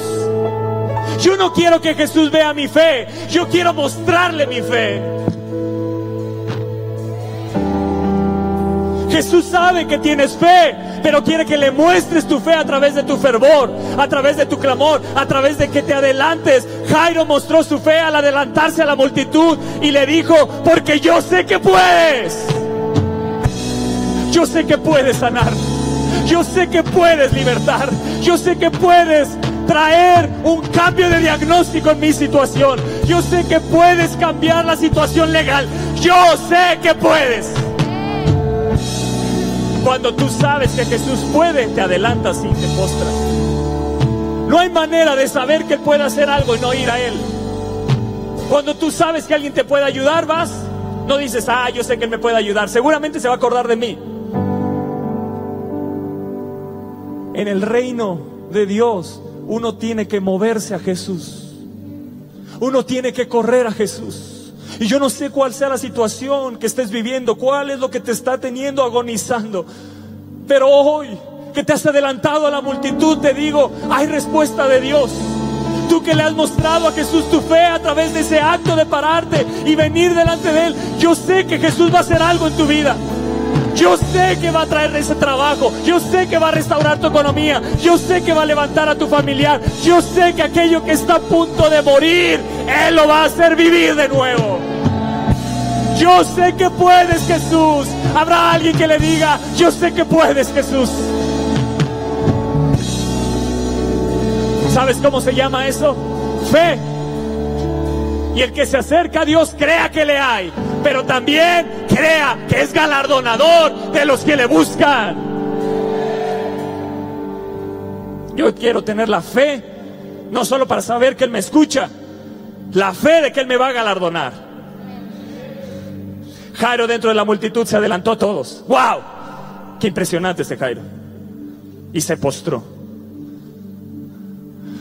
Yo no quiero que Jesús vea mi fe, yo quiero mostrarle mi fe. Jesús sabe que tienes fe, pero quiere que le muestres tu fe a través de tu fervor, a través de tu clamor, a través de que te adelantes. Jairo mostró su fe al adelantarse a la multitud y le dijo, porque yo sé que puedes. Yo sé que puedes sanar. Yo sé que puedes libertar. Yo sé que puedes traer un cambio de diagnóstico en mi situación. Yo sé que puedes cambiar la situación legal. Yo sé que puedes. Cuando tú sabes que Jesús puede, te adelantas y te postras. No hay manera de saber que puede hacer algo y no ir a Él. Cuando tú sabes que alguien te puede ayudar, vas. No dices, ah, yo sé que Él me puede ayudar. Seguramente se va a acordar de mí. En el reino de Dios uno tiene que moverse a Jesús. Uno tiene que correr a Jesús. Y yo no sé cuál sea la situación que estés viviendo, cuál es lo que te está teniendo agonizando. Pero hoy que te has adelantado a la multitud, te digo, hay respuesta de Dios. Tú que le has mostrado a Jesús tu fe a través de ese acto de pararte y venir delante de Él, yo sé que Jesús va a hacer algo en tu vida. Yo sé que va a traer ese trabajo. Yo sé que va a restaurar tu economía. Yo sé que va a levantar a tu familiar. Yo sé que aquello que está a punto de morir, Él lo va a hacer vivir de nuevo. Yo sé que puedes, Jesús. Habrá alguien que le diga, yo sé que puedes, Jesús. ¿Sabes cómo se llama eso? Fe. Y el que se acerca a Dios crea que le hay pero también crea que es galardonador de los que le buscan. Yo quiero tener la fe, no solo para saber que Él me escucha, la fe de que Él me va a galardonar. Jairo dentro de la multitud se adelantó a todos. ¡Wow! Qué impresionante este Jairo. Y se postró.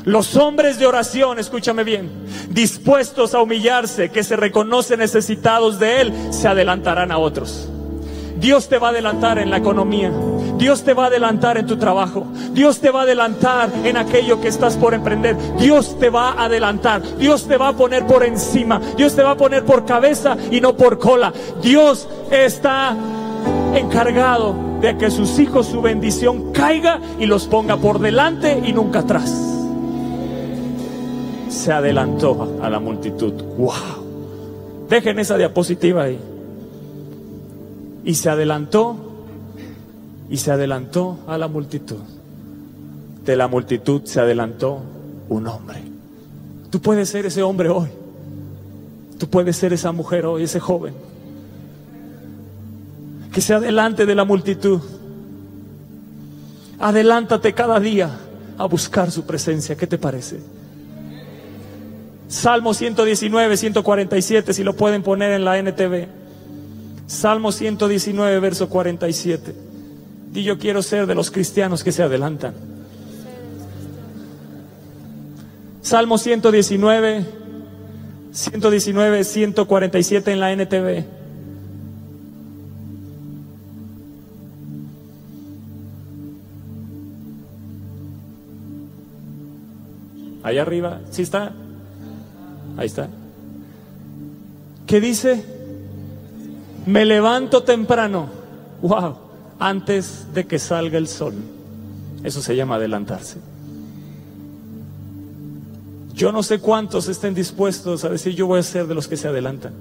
Los hombres de oración, escúchame bien, dispuestos a humillarse, que se reconocen necesitados de Él, se adelantarán a otros. Dios te va a adelantar en la economía. Dios te va a adelantar en tu trabajo. Dios te va a adelantar en aquello que estás por emprender. Dios te va a adelantar. Dios te va a poner por encima. Dios te va a poner por cabeza y no por cola. Dios está encargado de que sus hijos su bendición caiga y los ponga por delante y nunca atrás. Se adelantó a la multitud. ¡Wow! Dejen esa diapositiva ahí. Y se adelantó y se adelantó a la multitud. De la multitud se adelantó un hombre. Tú puedes ser ese hombre hoy. Tú puedes ser esa mujer hoy, ese joven. Que se adelante de la multitud. Adelántate cada día a buscar su presencia. ¿Qué te parece? Salmo 119, 147, si lo pueden poner en la NTV. Salmo 119, verso 47. Y yo quiero ser de los cristianos que se adelantan. Salmo 119, 119, 147 en la NTV. Ahí arriba, ¿sí está? Ahí está. ¿Qué dice? Me levanto temprano. Wow, antes de que salga el sol. Eso se llama adelantarse. Yo no sé cuántos estén dispuestos a decir, yo voy a ser de los que se adelantan.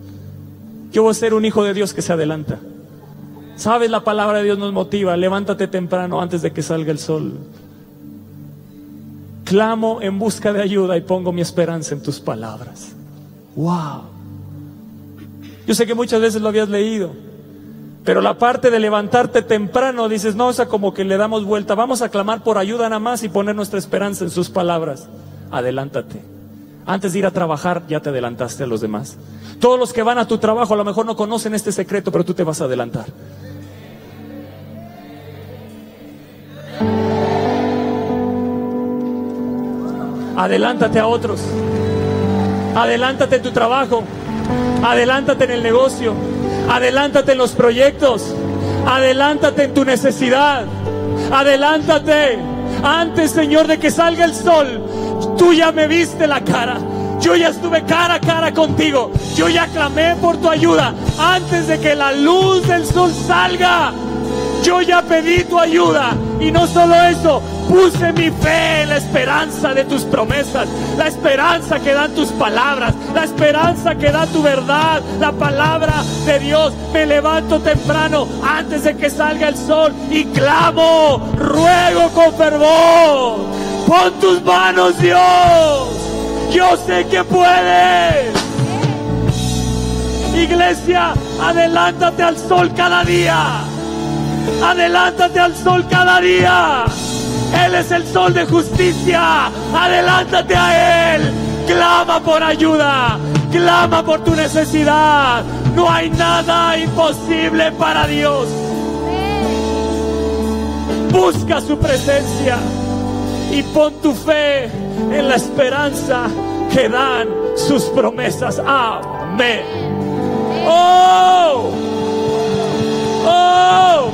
Yo voy a ser un hijo de Dios que se adelanta. ¿Sabes? La palabra de Dios nos motiva. Levántate temprano antes de que salga el sol. Clamo en busca de ayuda y pongo mi esperanza en tus palabras. Wow. Yo sé que muchas veces lo habías leído, pero la parte de levantarte temprano dices, no, o sea, como que le damos vuelta. Vamos a clamar por ayuda nada más y poner nuestra esperanza en sus palabras adelántate. Antes de ir a trabajar, ya te adelantaste a los demás. Todos los que van a tu trabajo a lo mejor no conocen este secreto, pero tú te vas a adelantar. Adelántate a otros. Adelántate en tu trabajo. Adelántate en el negocio. Adelántate en los proyectos. Adelántate en tu necesidad. Adelántate. Antes, Señor, de que salga el sol, Tú ya me viste la cara. Yo ya estuve cara a cara contigo. Yo ya clamé por tu ayuda antes de que la luz del sol salga. Yo ya pedí tu ayuda. Y no solo eso, puse mi fe en la esperanza de tus promesas, la esperanza que dan tus palabras, la esperanza que da tu verdad, la palabra de Dios. Me levanto temprano antes de que salga el sol y clamo, ruego con fervor Pon tus manos, Dios. Yo sé que puedes. Iglesia, adelántate al sol cada día. Adelántate al sol cada día. Él es el sol de justicia. Adelántate a Él. Clama por ayuda. Clama por tu necesidad. No hay nada imposible para Dios. Busca su presencia y pon tu fe en la esperanza que dan sus promesas. Amén. Oh, oh.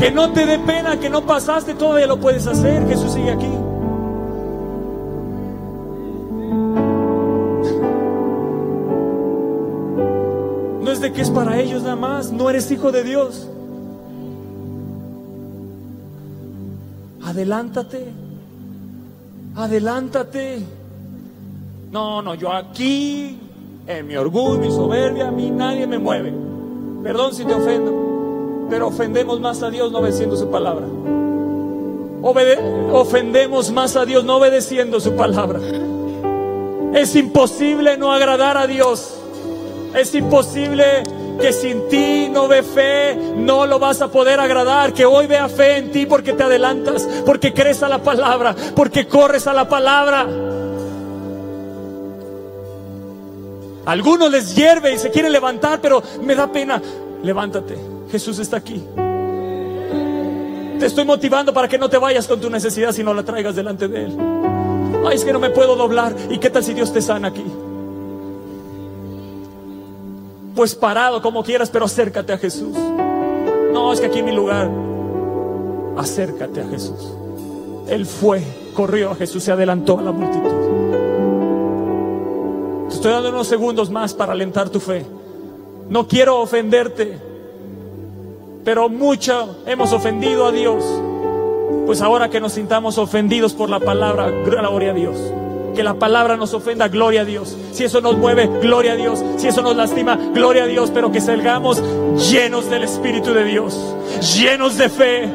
Que no te dé pena, que no pasaste, todavía lo puedes hacer. Jesús sigue aquí. de que es para ellos nada más. No eres hijo de Dios. Adelántate. Adelántate. No, no, yo aquí, en mi orgullo, mi soberbia, a mí nadie me mueve. Perdón si te ofendo, pero ofendemos más a Dios no obedeciendo su palabra. ofendemos más a Dios no obedeciendo su palabra. Es imposible no agradar a Dios. Es imposible que sin ti no ve fe, no lo vas a poder agradar. Que hoy vea fe en ti porque te adelantas, porque crees a la palabra, porque corres a la palabra. algunos les hierve y se quieren levantar, pero me da pena. Levántate, Jesús está aquí. Te estoy motivando para que no te vayas con tu necesidad, si no la traigas delante de Él. Ay, es que no me puedo doblar. ¿Y qué tal si Dios te sana aquí? pues parado como quieras, pero acércate a Jesús. No, es que aquí en mi lugar. Acércate a Jesús. Él fue, corrió a Jesús, se adelantó a la multitud. estoy dando unos segundos más para alentar tu fe. No quiero ofenderte, pero mucho hemos ofendido a Dios. Pues ahora que nos sintamos ofendidos por la palabra, gloria a Dios. Que la palabra nos ofenda, gloria a Dios. Si eso nos mueve, gloria a Dios. Si eso nos lastima, gloria a Dios. Pero que salgamos llenos del Espíritu de Dios, llenos de fe.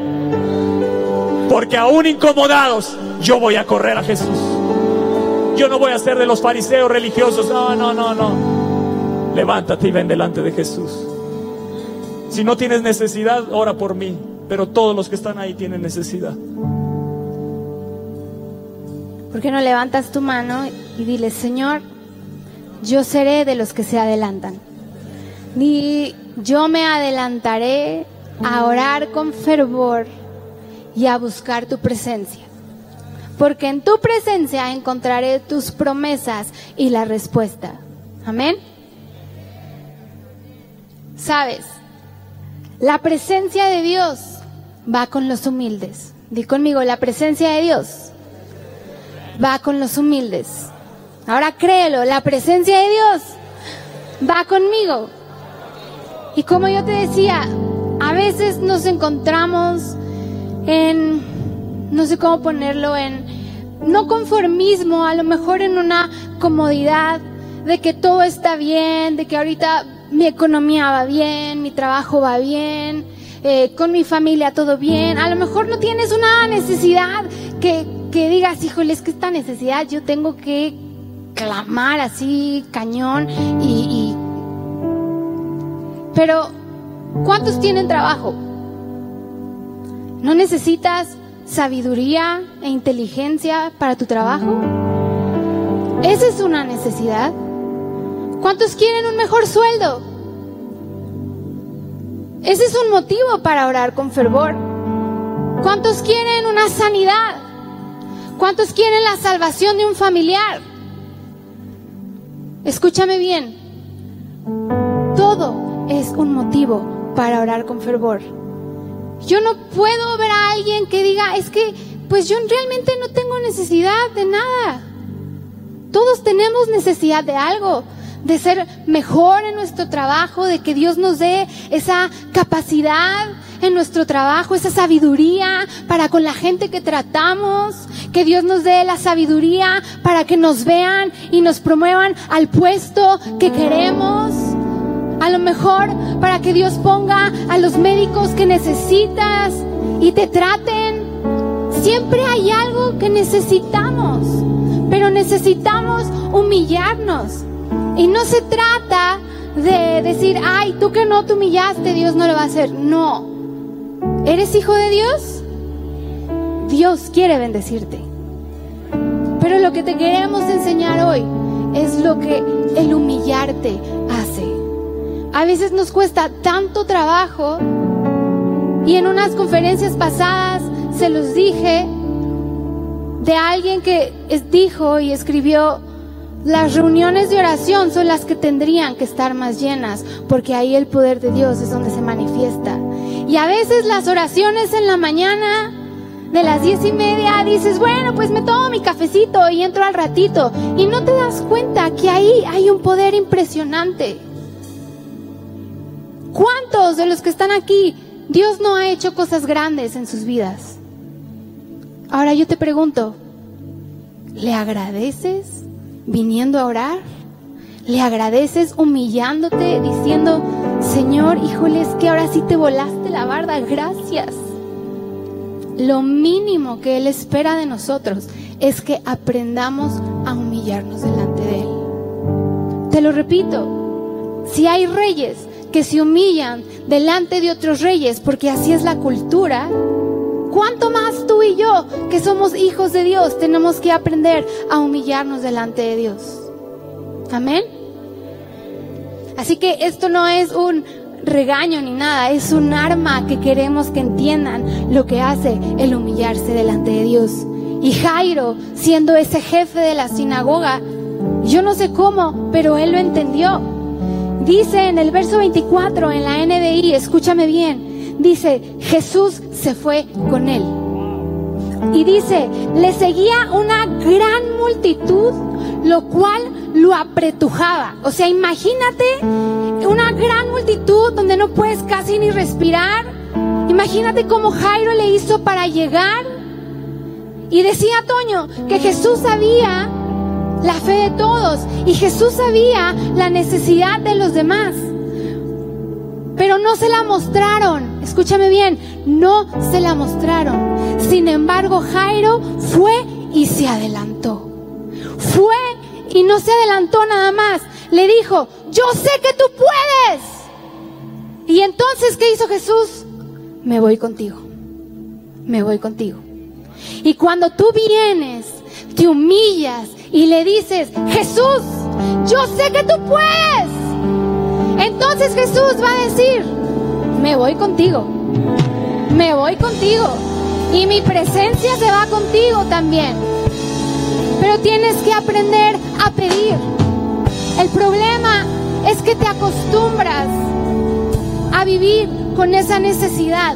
Porque aún incomodados, yo voy a correr a Jesús. Yo no voy a ser de los fariseos religiosos. No, no, no, no. Levántate y ven delante de Jesús. Si no tienes necesidad, ora por mí. Pero todos los que están ahí tienen necesidad. ¿Por qué no levantas tu mano y dile, Señor, yo seré de los que se adelantan? Ni yo me adelantaré a orar con fervor y a buscar tu presencia. Porque en tu presencia encontraré tus promesas y la respuesta. Amén. Sabes, la presencia de Dios va con los humildes. Di conmigo, la presencia de Dios va con los humildes. Ahora créelo, la presencia de Dios va conmigo. Y como yo te decía, a veces nos encontramos en, no sé cómo ponerlo, en no conformismo, a lo mejor en una comodidad de que todo está bien, de que ahorita mi economía va bien, mi trabajo va bien, eh, con mi familia todo bien. A lo mejor no tienes una necesidad que, que digas, híjole, es que esta necesidad yo tengo que clamar así, cañón, y. Pero, ¿cuántos tienen trabajo? ¿No necesitas sabiduría e inteligencia para tu trabajo? Esa es una necesidad. ¿Cuántos quieren un mejor sueldo? Ese es un motivo para orar con fervor. ¿Cuántos quieren una sanidad? ¿Cuántos quieren la salvación de un familiar? Escúchame bien. Todo es un motivo para orar con fervor. Yo no puedo ver a alguien que diga, es que pues yo realmente no tengo necesidad de nada. Todos tenemos necesidad de algo, de ser mejor en nuestro trabajo, de que Dios nos dé esa capacidad en nuestro trabajo, esa sabiduría para con la gente que tratamos, que Dios nos dé la sabiduría para que nos vean y nos promuevan al puesto que queremos. A lo mejor para que Dios ponga a los médicos que necesitas y te traten. Siempre hay algo que necesitamos, pero necesitamos humillarnos. Y no se trata de decir, ay, tú que no te humillaste, Dios no lo va a hacer. No. ¿Eres hijo de Dios? Dios quiere bendecirte. Pero lo que te queremos enseñar hoy es lo que el humillarte hace. A veces nos cuesta tanto trabajo y en unas conferencias pasadas se los dije de alguien que dijo y escribió, las reuniones de oración son las que tendrían que estar más llenas, porque ahí el poder de Dios es donde se manifiesta. Y a veces las oraciones en la mañana de las diez y media dices, bueno, pues me tomo mi cafecito y entro al ratito. Y no te das cuenta que ahí hay un poder impresionante. ¿Cuántos de los que están aquí Dios no ha hecho cosas grandes en sus vidas? Ahora yo te pregunto, ¿le agradeces viniendo a orar? ¿Le agradeces humillándote diciendo, Señor, híjole, es que ahora sí te volaste la barda, gracias? Lo mínimo que Él espera de nosotros es que aprendamos a humillarnos delante de Él. Te lo repito, si hay reyes que se humillan delante de otros reyes, porque así es la cultura, ¿cuánto más tú y yo, que somos hijos de Dios, tenemos que aprender a humillarnos delante de Dios? Amén. Así que esto no es un regaño ni nada, es un arma que queremos que entiendan lo que hace el humillarse delante de Dios. Y Jairo, siendo ese jefe de la sinagoga, yo no sé cómo, pero él lo entendió. Dice en el verso 24 en la NBI, escúchame bien, dice, Jesús se fue con él. Y dice, le seguía una gran multitud, lo cual lo apretujaba. O sea, imagínate una gran multitud donde no puedes casi ni respirar. Imagínate cómo Jairo le hizo para llegar. Y decía Toño que Jesús sabía la fe de todos y Jesús sabía la necesidad de los demás. Pero no se la mostraron, escúchame bien, no se la mostraron. Sin embargo, Jairo fue y se adelantó. Fue y no se adelantó nada más. Le dijo, yo sé que tú puedes. Y entonces, ¿qué hizo Jesús? Me voy contigo. Me voy contigo. Y cuando tú vienes, te humillas y le dices, Jesús, yo sé que tú puedes. Entonces Jesús va a decir, me voy contigo. Me voy contigo. Y mi presencia se va contigo también. Pero tienes que aprender a pedir. El problema es que te acostumbras a vivir con esa necesidad.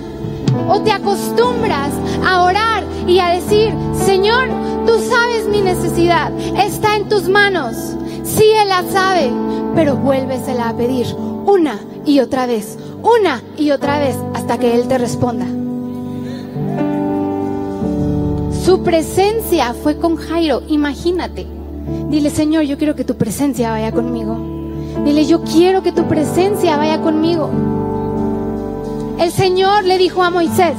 O te acostumbras a orar y a decir, Señor, tú sabes mi necesidad, está en tus manos. Sí, Él la sabe, pero vuélvesela a pedir una y otra vez, una y otra vez, hasta que Él te responda. Su presencia fue con Jairo, imagínate. Dile, Señor, yo quiero que tu presencia vaya conmigo. Dile, yo quiero que tu presencia vaya conmigo. El Señor le dijo a Moisés,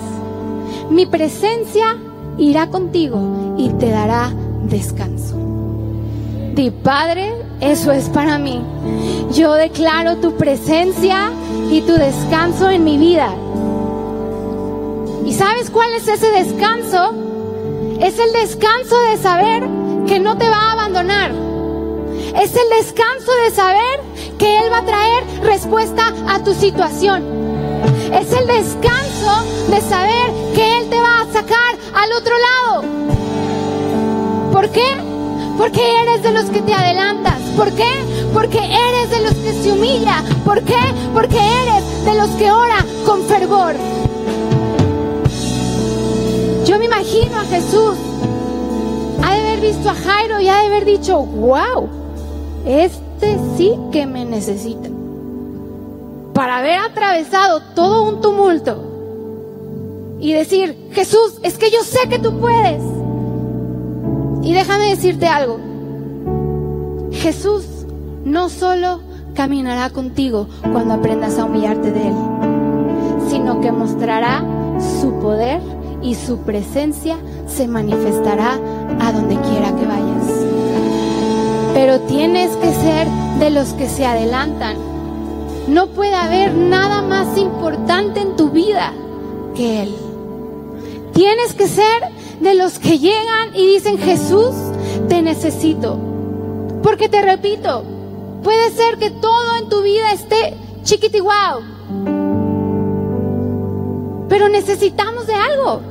mi presencia irá contigo y te dará descanso. Di, Padre, eso es para mí. Yo declaro tu presencia y tu descanso en mi vida. ¿Y sabes cuál es ese descanso? Es el descanso de saber que no te va a abandonar. Es el descanso de saber que Él va a traer respuesta a tu situación. Es el descanso de saber que Él te va a sacar al otro lado. ¿Por qué? Porque eres de los que te adelantas. ¿Por qué? Porque eres de los que se humilla. ¿Por qué? Porque eres de los que ora con fervor. Yo me imagino a Jesús. Ha de haber visto a Jairo y ha de haber dicho, wow, este sí que me necesita. Para haber atravesado todo un tumulto y decir, Jesús, es que yo sé que tú puedes. Y déjame decirte algo. Jesús no solo caminará contigo cuando aprendas a humillarte de Él, sino que mostrará su poder y su presencia se manifestará a donde quiera que vayas. Pero tienes que ser de los que se adelantan. No puede haber nada más importante en tu vida que Él. Tienes que ser de los que llegan y dicen, Jesús, te necesito. Porque te repito, puede ser que todo en tu vida esté chiquitiguao. Pero necesitamos de algo.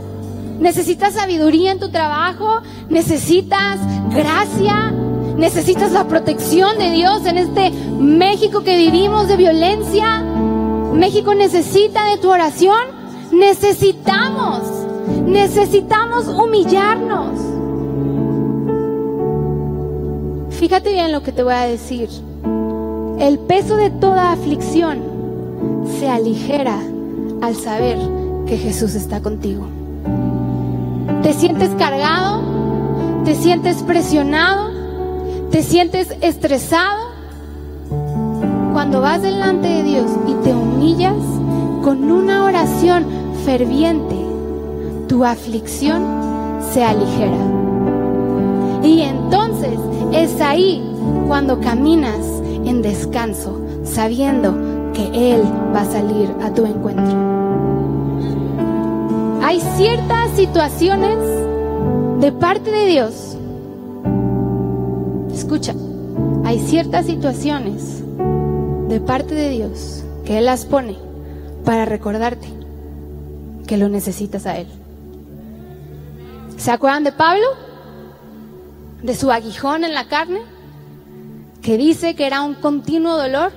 Necesitas sabiduría en tu trabajo, necesitas gracia, necesitas la protección de Dios en este México que vivimos de violencia. México necesita de tu oración. Necesitamos, necesitamos humillarnos. Fíjate bien lo que te voy a decir. El peso de toda aflicción se aligera al saber que Jesús está contigo. ¿Te sientes cargado? ¿Te sientes presionado? ¿Te sientes estresado? Cuando vas delante de Dios y te humillas con una oración ferviente, tu aflicción se aligera. Y entonces es ahí cuando caminas en descanso, sabiendo que Él va a salir a tu encuentro. Hay ciertas situaciones de parte de Dios. Escucha, hay ciertas situaciones de parte de Dios que Él las pone para recordarte que lo necesitas a Él. ¿Se acuerdan de Pablo? De su aguijón en la carne, que dice que era un continuo dolor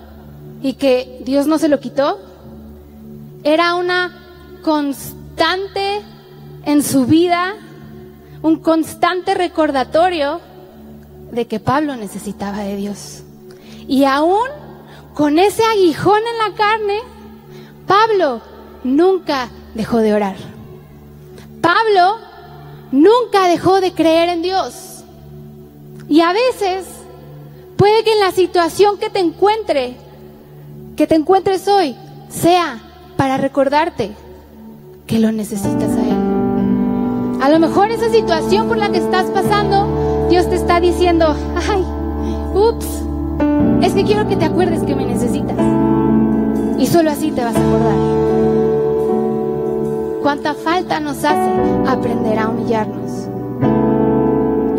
y que Dios no se lo quitó. Era una constante en su vida, un constante recordatorio de que Pablo necesitaba de Dios. Y aún con ese aguijón en la carne, Pablo nunca dejó de orar. Pablo nunca dejó de creer en Dios. Y a veces puede que en la situación que te encuentre, que te encuentres hoy, sea para recordarte que lo necesitas a Él. A lo mejor esa situación por la que estás pasando, Dios te está diciendo, ay, ups, es que quiero que te acuerdes que me necesitas. Y solo así te vas a acordar. Cuánta falta nos hace aprender a humillarnos.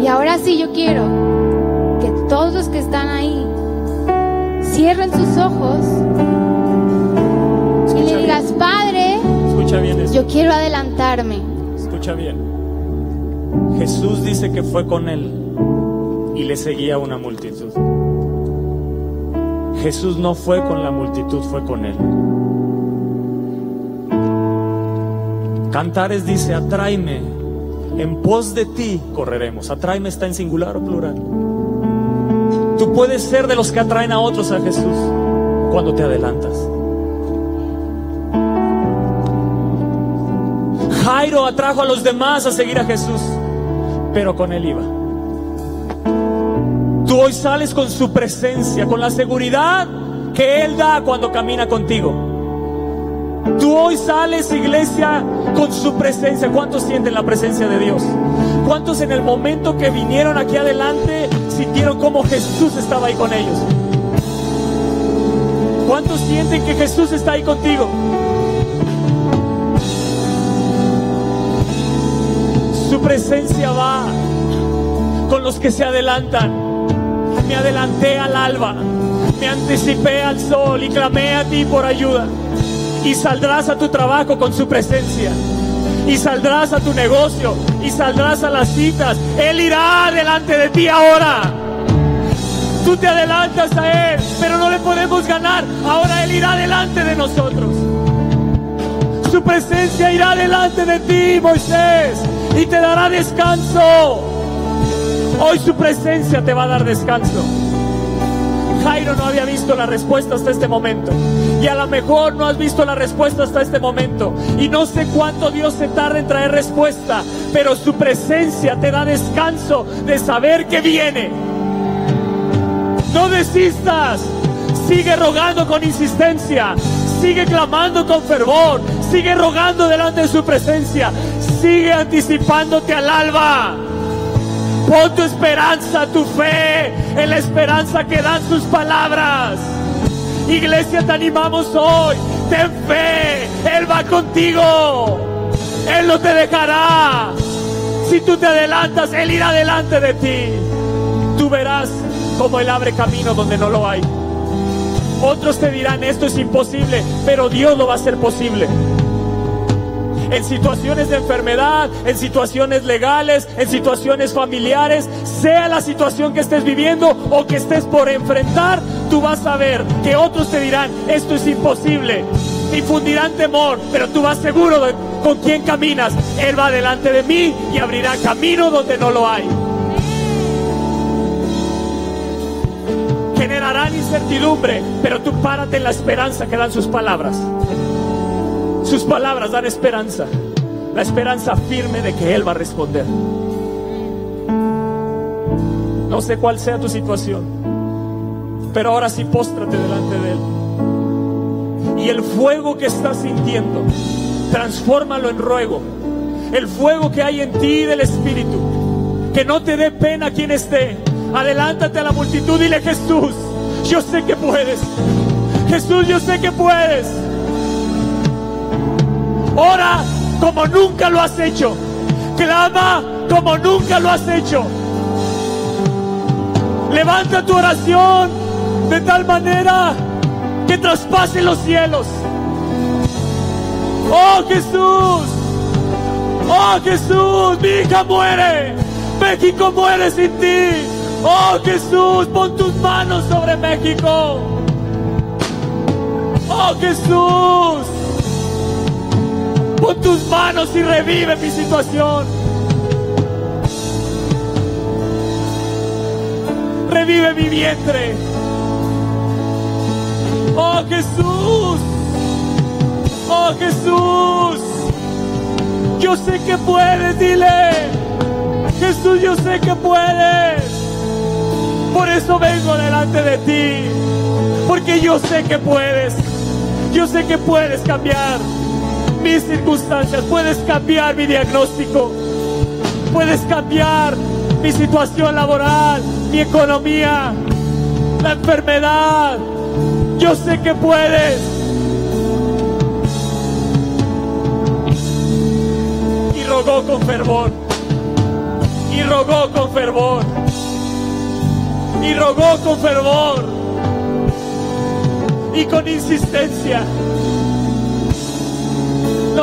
Y ahora sí yo quiero que todos los que están ahí cierren sus ojos y le digas, Padre, Escucha bien eso. yo quiero adelantarme. Escucha bien. Jesús dice que fue con él y le seguía una multitud. Jesús no fue con la multitud, fue con él. Cantares dice, atráeme, en pos de ti correremos. Atráeme está en singular o plural. Tú puedes ser de los que atraen a otros a Jesús cuando te adelantas. Jairo atrajo a los demás a seguir a Jesús, pero con él iba. Tú hoy sales con su presencia, con la seguridad que Él da cuando camina contigo. Tú hoy sales, iglesia, con su presencia. ¿Cuántos sienten la presencia de Dios? ¿Cuántos en el momento que vinieron aquí adelante sintieron como Jesús estaba ahí con ellos? ¿Cuántos sienten que Jesús está ahí contigo? Su presencia va con los que se adelantan. Me adelanté al alba, me anticipé al sol y clamé a ti por ayuda. Y saldrás a tu trabajo con su presencia. Y saldrás a tu negocio. Y saldrás a las citas. Él irá delante de ti ahora. Tú te adelantas a Él, pero no le podemos ganar. Ahora Él irá delante de nosotros. Su presencia irá delante de ti, Moisés, y te dará descanso. Hoy su presencia te va a dar descanso. Jairo no había visto la respuesta hasta este momento. Y a lo mejor no has visto la respuesta hasta este momento. Y no sé cuánto Dios se tarda en traer respuesta. Pero su presencia te da descanso de saber que viene. No desistas. Sigue rogando con insistencia. Sigue clamando con fervor. Sigue rogando delante de su presencia. Sigue anticipándote al alba. Pon tu esperanza, tu fe en la esperanza que dan sus palabras. Iglesia, te animamos hoy. Ten fe. Él va contigo. Él no te dejará. Si tú te adelantas, Él irá delante de ti. Tú verás cómo Él abre camino donde no lo hay. Otros te dirán, esto es imposible, pero Dios lo va a hacer posible en situaciones de enfermedad, en situaciones legales, en situaciones familiares, sea la situación que estés viviendo o que estés por enfrentar, tú vas a ver que otros te dirán, esto es imposible, infundirán temor, pero tú vas seguro de con quién caminas. Él va delante de mí y abrirá camino donde no lo hay. Generarán incertidumbre, pero tú párate en la esperanza que dan sus palabras. Sus palabras dan esperanza. La esperanza firme de que Él va a responder. No sé cuál sea tu situación, pero ahora sí póstrate delante de Él. Y el fuego que estás sintiendo, transfórmalo en ruego. El fuego que hay en ti del Espíritu. Que no te dé pena quien esté. Adelántate a la multitud y dile Jesús, yo sé que puedes. Jesús, yo sé que puedes. Ora como nunca lo has hecho. Clama como nunca lo has hecho. Levanta tu oración de tal manera que traspase los cielos. Oh Jesús, oh Jesús, mi hija muere. México muere sin ti. Oh Jesús, pon tus manos sobre México. Oh Jesús. Pon tus manos y revive mi situación. revive mi vientre. Oh Jesús, oh Jesús, yo sé que puedes, dile, Jesús, yo sé que puedes. Por eso vengo delante de ti, porque yo sé que puedes, yo sé que puedes cambiar mis circunstancias, puedes cambiar mi diagnóstico, puedes cambiar mi situación laboral, mi economía, la enfermedad. Yo sé que puedes. Y rogó con fervor. Y rogó con fervor. Y rogó con fervor. Y con insistencia.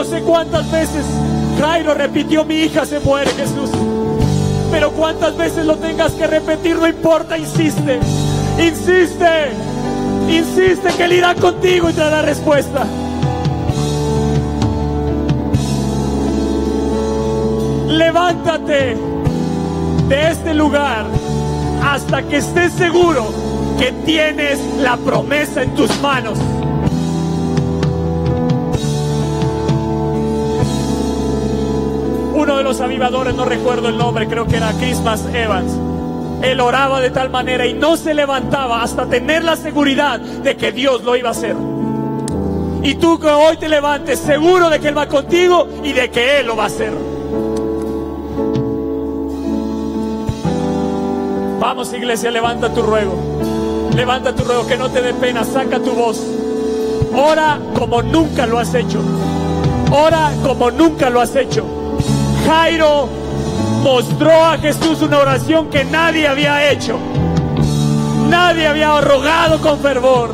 No sé cuántas veces Jairo repitió, mi hija se muere, Jesús. Pero cuántas veces lo tengas que repetir, no importa, insiste, insiste, insiste que Él irá contigo y te dará respuesta. Levántate de este lugar hasta que estés seguro que tienes la promesa en tus manos. Los avivadores, no recuerdo el nombre, creo que era Christmas Evans. Él oraba de tal manera y no se levantaba hasta tener la seguridad de que Dios lo iba a hacer. Y tú que hoy te levantes seguro de que Él va contigo y de que Él lo va a hacer. Vamos iglesia, levanta tu ruego. Levanta tu ruego, que no te dé pena, saca tu voz. Ora como nunca lo has hecho. Ora como nunca lo has hecho. Jairo mostró a Jesús una oración que nadie había hecho. Nadie había rogado con fervor.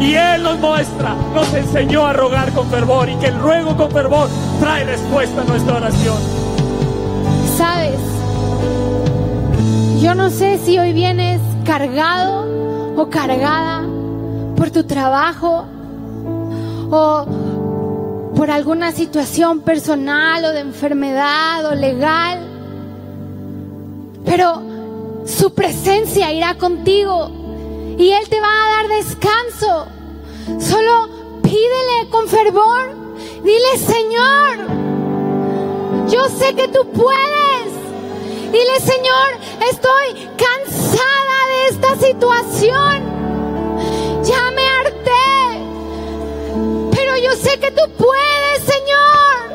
Y Él nos muestra, nos enseñó a rogar con fervor y que el ruego con fervor trae respuesta a nuestra oración. Sabes, yo no sé si hoy vienes cargado o cargada por tu trabajo o por alguna situación personal o de enfermedad o legal. Pero su presencia irá contigo y Él te va a dar descanso. Solo pídele con fervor. Dile, Señor, yo sé que tú puedes. Dile, Señor, estoy cansada de esta situación. Ya tú puedes, Señor.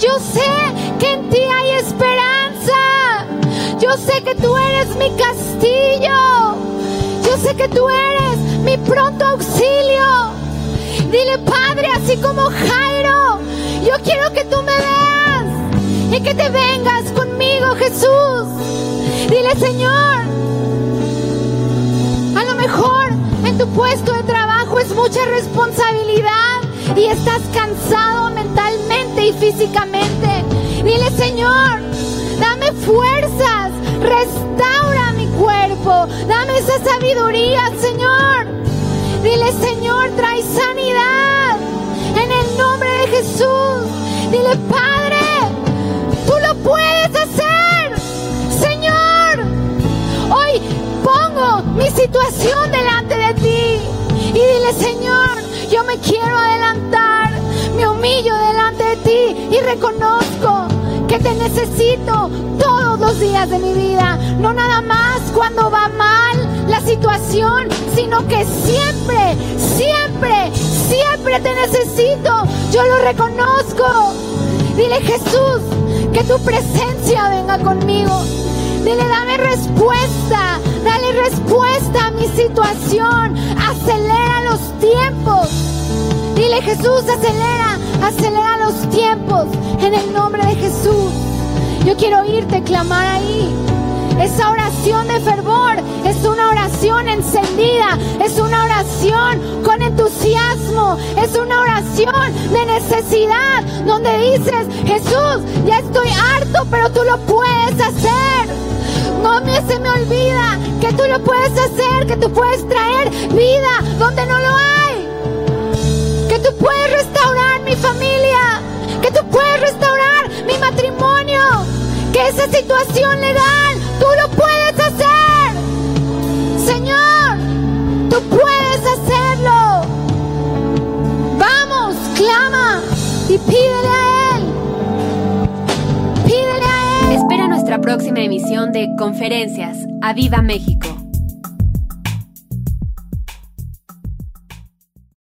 Yo sé que en ti hay esperanza. Yo sé que tú eres mi castillo. Yo sé que tú eres mi pronto auxilio. Dile, Padre, así como Jairo, yo quiero que tú me veas y que te vengas conmigo, Jesús. Dile, Señor, a lo mejor en tu puesto de trabajo es mucha responsabilidad y estás cansado mentalmente y físicamente. Dile, Señor, dame fuerzas, restaura mi cuerpo, dame esa sabiduría, Señor. Dile, Señor, trae sanidad en el nombre de Jesús. Dile, Padre, tú lo puedes hacer, Señor. Hoy pongo mi situación delante de ti y dile, Señor, yo me quiero adelantar, me humillo delante de ti y reconozco que te necesito todos los días de mi vida, no nada más cuando va mal la situación, sino que siempre, siempre, siempre te necesito, yo lo reconozco. Dile Jesús, que tu presencia venga conmigo. Dile, dame respuesta, dale respuesta a mi situación, acelera los tiempos. Dile Jesús, acelera, acelera los tiempos en el nombre de Jesús. Yo quiero oírte clamar ahí. Esa oración de fervor es una oración encendida, es una oración con entusiasmo, es una oración de necesidad, donde dices, Jesús, ya estoy harto, pero tú lo puedes hacer. No me, se me olvida que tú lo puedes hacer, que tú puedes traer vida donde no lo hay, que tú puedes restaurar mi familia, que tú puedes restaurar mi matrimonio, que esa situación legal tú lo puedes hacer. Tú puedes hacerlo. Vamos, clama y pídele próxima emisión de Conferencias. ¡A Viva México!